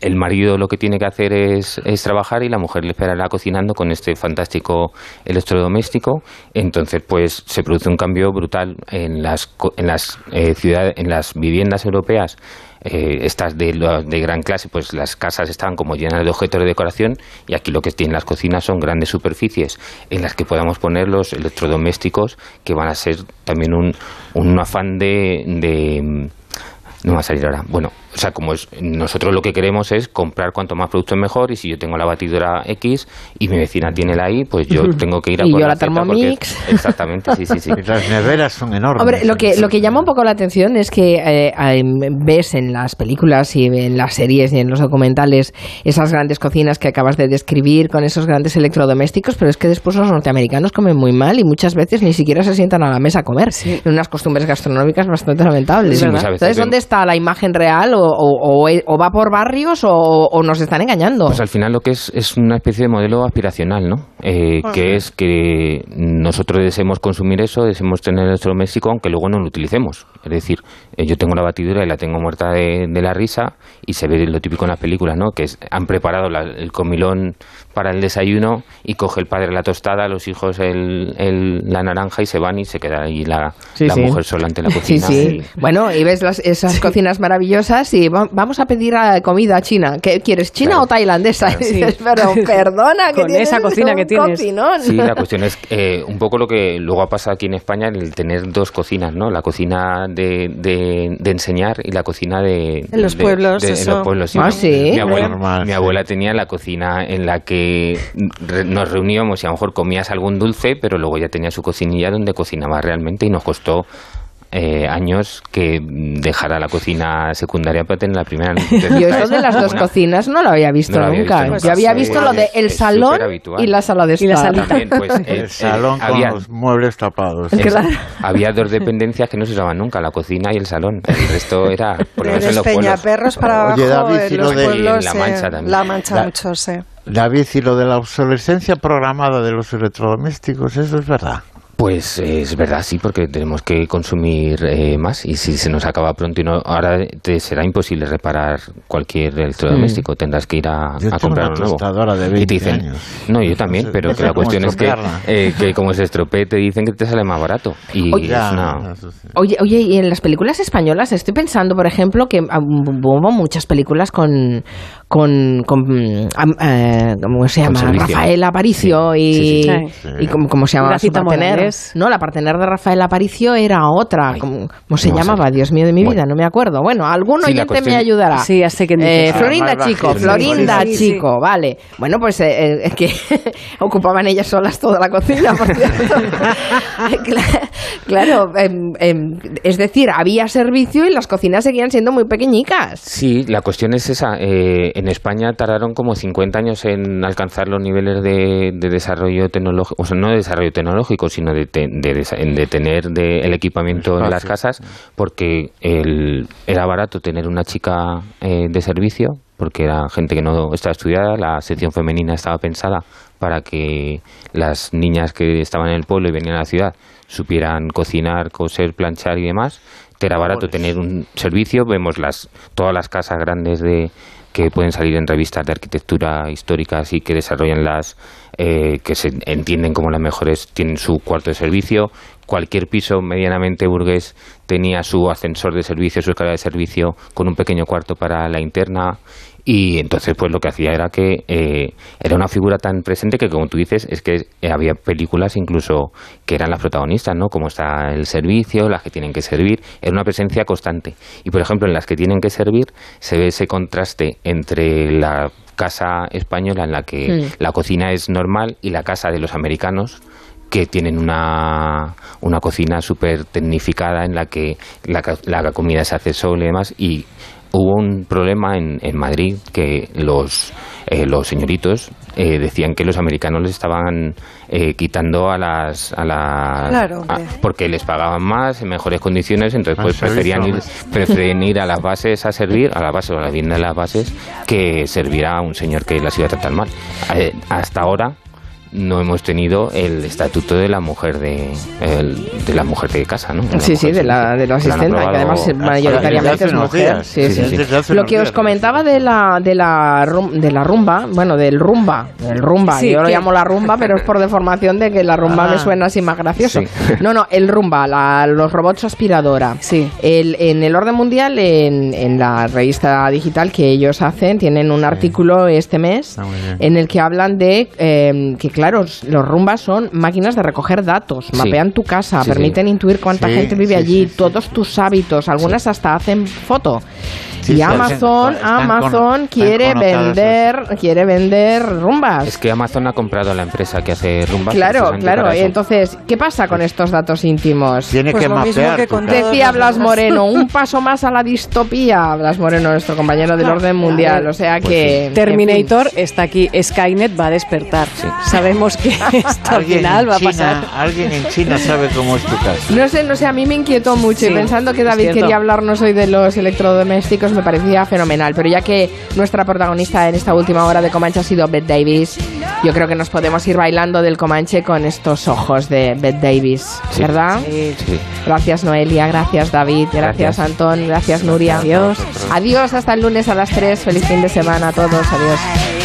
el marido lo que tiene que hacer es, es trabajar y la mujer le esperará cocinando con este fantástico electrodoméstico. Entonces, pues se produce un cambio brutal en las, en las eh, en las viviendas europeas. eh, estas de, de gran clase, pues las casas están como llenas de objetos de decoración y aquí lo que tienen las cocinas son grandes superficies en las que podamos poner los electrodomésticos que van a ser también un, un afán de, de no va a salir ahora. Bueno, o sea, como es, nosotros lo que queremos es comprar cuanto más productos mejor y si yo tengo la batidora X y mi vecina tiene la Y, pues yo tengo que ir a Y por yo la porque- Thermomix. Exactamente, sí, sí, sí. Las neveras son enormes. Hombre, lo que, lo que llama un poco la atención es que eh, ves en las películas y en las series y en los documentales esas grandes cocinas que acabas de describir con esos grandes electrodomésticos, pero es que después los norteamericanos comen muy mal y muchas veces ni siquiera se sientan a la mesa a comer. En unas costumbres gastronómicas bastante lamentables. Sí, ¿verdad? muchas veces Entonces, ¿dónde está la imagen real o, o- o- o va por barrios o, o nos están engañando? Pues al final lo que es es una especie de modelo aspiracional, ¿no? Eh, Ajá. que es que nosotros deseemos consumir eso, deseemos tener el electrodoméstico, aunque luego no lo utilicemos. Es decir, eh, yo tengo la batidora y la tengo muerta de, de la risa y se ve lo típico en las películas, ¿no? Que es- han preparado la- el comilón para el desayuno y coge el padre la tostada, los hijos el, el- la naranja y se van y se queda ahí la, Sí, la sí. mujer sola ante la cocina. sí. y- Bueno, y ves las- esas cocinas maravillosas y va- vamos a pedir ah, comida china. ¿Qué quieres, china o tailandesa? Y dices, pero perdona, que Con tienes esa cocina un que tienes. cocinón. Sí, la cuestión es eh, un poco lo que luego ha pasado aquí en España, el tener dos cocinas, ¿no? La cocina de, de, de enseñar y la cocina de... En los de- pueblos, de- en eso. los pueblos, Ah, ¿no? ¿sí? Mi abuela, Normal, mi sí. abuela tenía la cocina en la que re- nos reuníamos y a lo mejor comías algún dulce, pero luego ya tenía su cocinilla donde cocinaba realmente y nos costó eh, años que dejara la cocina secundaria para tener la primera. Yo eso de las dos cocinas no lo había visto No lo había nunca. visto. Yo había visto lo de el es salón y la sala de Y la estar. También, pues, eh, El salón eh, con había- los muebles tapados. Es- Había dos dependencias que no se usaban nunca, la cocina y el salón. El resto era, por lo menos en Eres los pueblos. Peñaperros para Oye, abajo, David, en y lo los de- pueblos, Y en La eh, Mancha también. La Mancha La- mucho, sí. David, y lo de la obsolescencia programada de los electrodomésticos, eso es verdad. Pues eh, es verdad, sí, porque tenemos que consumir eh, más. Y si se nos acaba pronto y no, ahora te será imposible reparar cualquier electrodoméstico, tendrás que ir a, Yo a tengo comprar una uno nuevo. de y 20 te dicen, años. no, yo también, No sé- pero no que la cuestión es que, eh, que como se estropee te dicen que te sale más barato. Y Oye, es una... Oye, oye, y en las películas españolas estoy pensando, por ejemplo, que hubo muchas películas con, con, con eh, ¿cómo se llama? Rafael Aparicio y, Sí, sí, sí. y ¿cómo, cómo se llamaba su partener? Morales. No, la partener de Rafael Aparicio era otra. ¿Cómo, cómo se llamaba? Dios mío de mi vida, no me acuerdo. Bueno, algún oyente cuestión- me ayudará. Sí, ya sé quién Eh. Florinda Ah, Chico. Florinda Sí, sí. Chico, vale. Bueno, pues eh, eh, que ocupaban ellas solas toda la cocina, por cierto. Cla- claro, em, em, es decir, había servicio y las cocinas seguían siendo muy pequeñicas. Sí, la cuestión es esa. eh, en España tardaron como 50 años en alcanzar los niveles de, de desarrollo tecnológico, o sea, no de desarrollo tecnológico, sino de, te- de, de tener de- el equipamiento en las casas, porque el- era barato tener una chica eh, de servicio, porque era gente que no estaba estudiada, la sección femenina estaba pensada para que las niñas que estaban en el pueblo y venían a la ciudad supieran cocinar, coser, planchar y demás. Era barato tener un servicio. Vemos las todas las casas grandes de que pueden salir en revistas de arquitectura históricas y que desarrollan las eh, que se entienden como las mejores tienen su cuarto de servicio. Cualquier piso medianamente burgués tenía su ascensor de servicio, su escalera de servicio con un pequeño cuarto para la interna y entonces pues lo que hacía era que eh, era una figura tan presente que como tú dices es que eh, había películas incluso que eran las protagonistas, ¿no? Como está el servicio, las que tienen que servir, era una presencia constante. Y por ejemplo en las que tienen que servir se ve ese contraste entre la casa española en la que la cocina es normal y la casa de los americanos que tienen una, una cocina súper tecnificada en la que la, la comida se hace sola y demás y hubo un problema en, en Madrid que los, eh, los señoritos eh, decían que los americanos les estaban eh, quitando a las a las Claro, a- porque les pagaban más en mejores condiciones entonces pues Al servicio, preferían ir preferían ir a las bases a servir a la base o a la vivienda de las bases que servir a un señor que las iba a tratar mal. Eh, hasta ahora no hemos tenido el estatuto de la mujer de, el- de la mujer de casa, ¿no? De Sí, sí, de la, de la asistente, que además mayoritariamente es mujer. Sí, sí, Sí, Lo que os comentaba de la, de la, rum- de la rumba, bueno, del rumba, el rumba, Sí, yo lo llamo la rumba, pero es por deformación de que la rumba Ah. me suena así más gracioso. Sí. No, no, el rumba, la- los robots aspiradora. Sí. El, en el orden mundial, en, en la revista digital que ellos hacen, tienen un artículo este mes bien. en el que hablan de eh, que, claro, los rumbas son máquinas de recoger datos, Sí. mapean tu casa, Sí, sí. permiten intuir cuánta gente vive allí, todos tus hábitos, algunas hasta hacen foto. Sí, y sí, Amazon, están con- Amazon están quiere vender, quiere vender rumbas. Es que Amazon ha comprado la empresa que hace rumbas. Claro, claro. entonces, ¿qué pasa con estos datos íntimos? Tiene Pues que lo mismo mapear que con casa. todos Decía Blas. Moreno, un paso más a la distopía. Blas Moreno, nuestro compañero del orden mundial. O sea que. Terminator está aquí, Skynet va a despertar. Sabemos que esto al final en va a China- pasar. Alguien en China sabe cómo es tu casa. No sé, no sé, a mí me inquietó mucho y Sí, pensando que David quería hablarnos hoy de los electrodomésticos me parecía fenomenal. Pero ya que nuestra protagonista en esta última hora de Comanche ha sido Beth Davis, yo creo que nos podemos ir bailando del Comanche con estos ojos de Beth Davis, Sí. ¿verdad? Sí. Gracias Noelia, gracias David, gracias, Gracias. Antón, gracias Nuria. Adiós. Adiós hasta el lunes a las 3. Feliz fin de semana a todos. Adiós.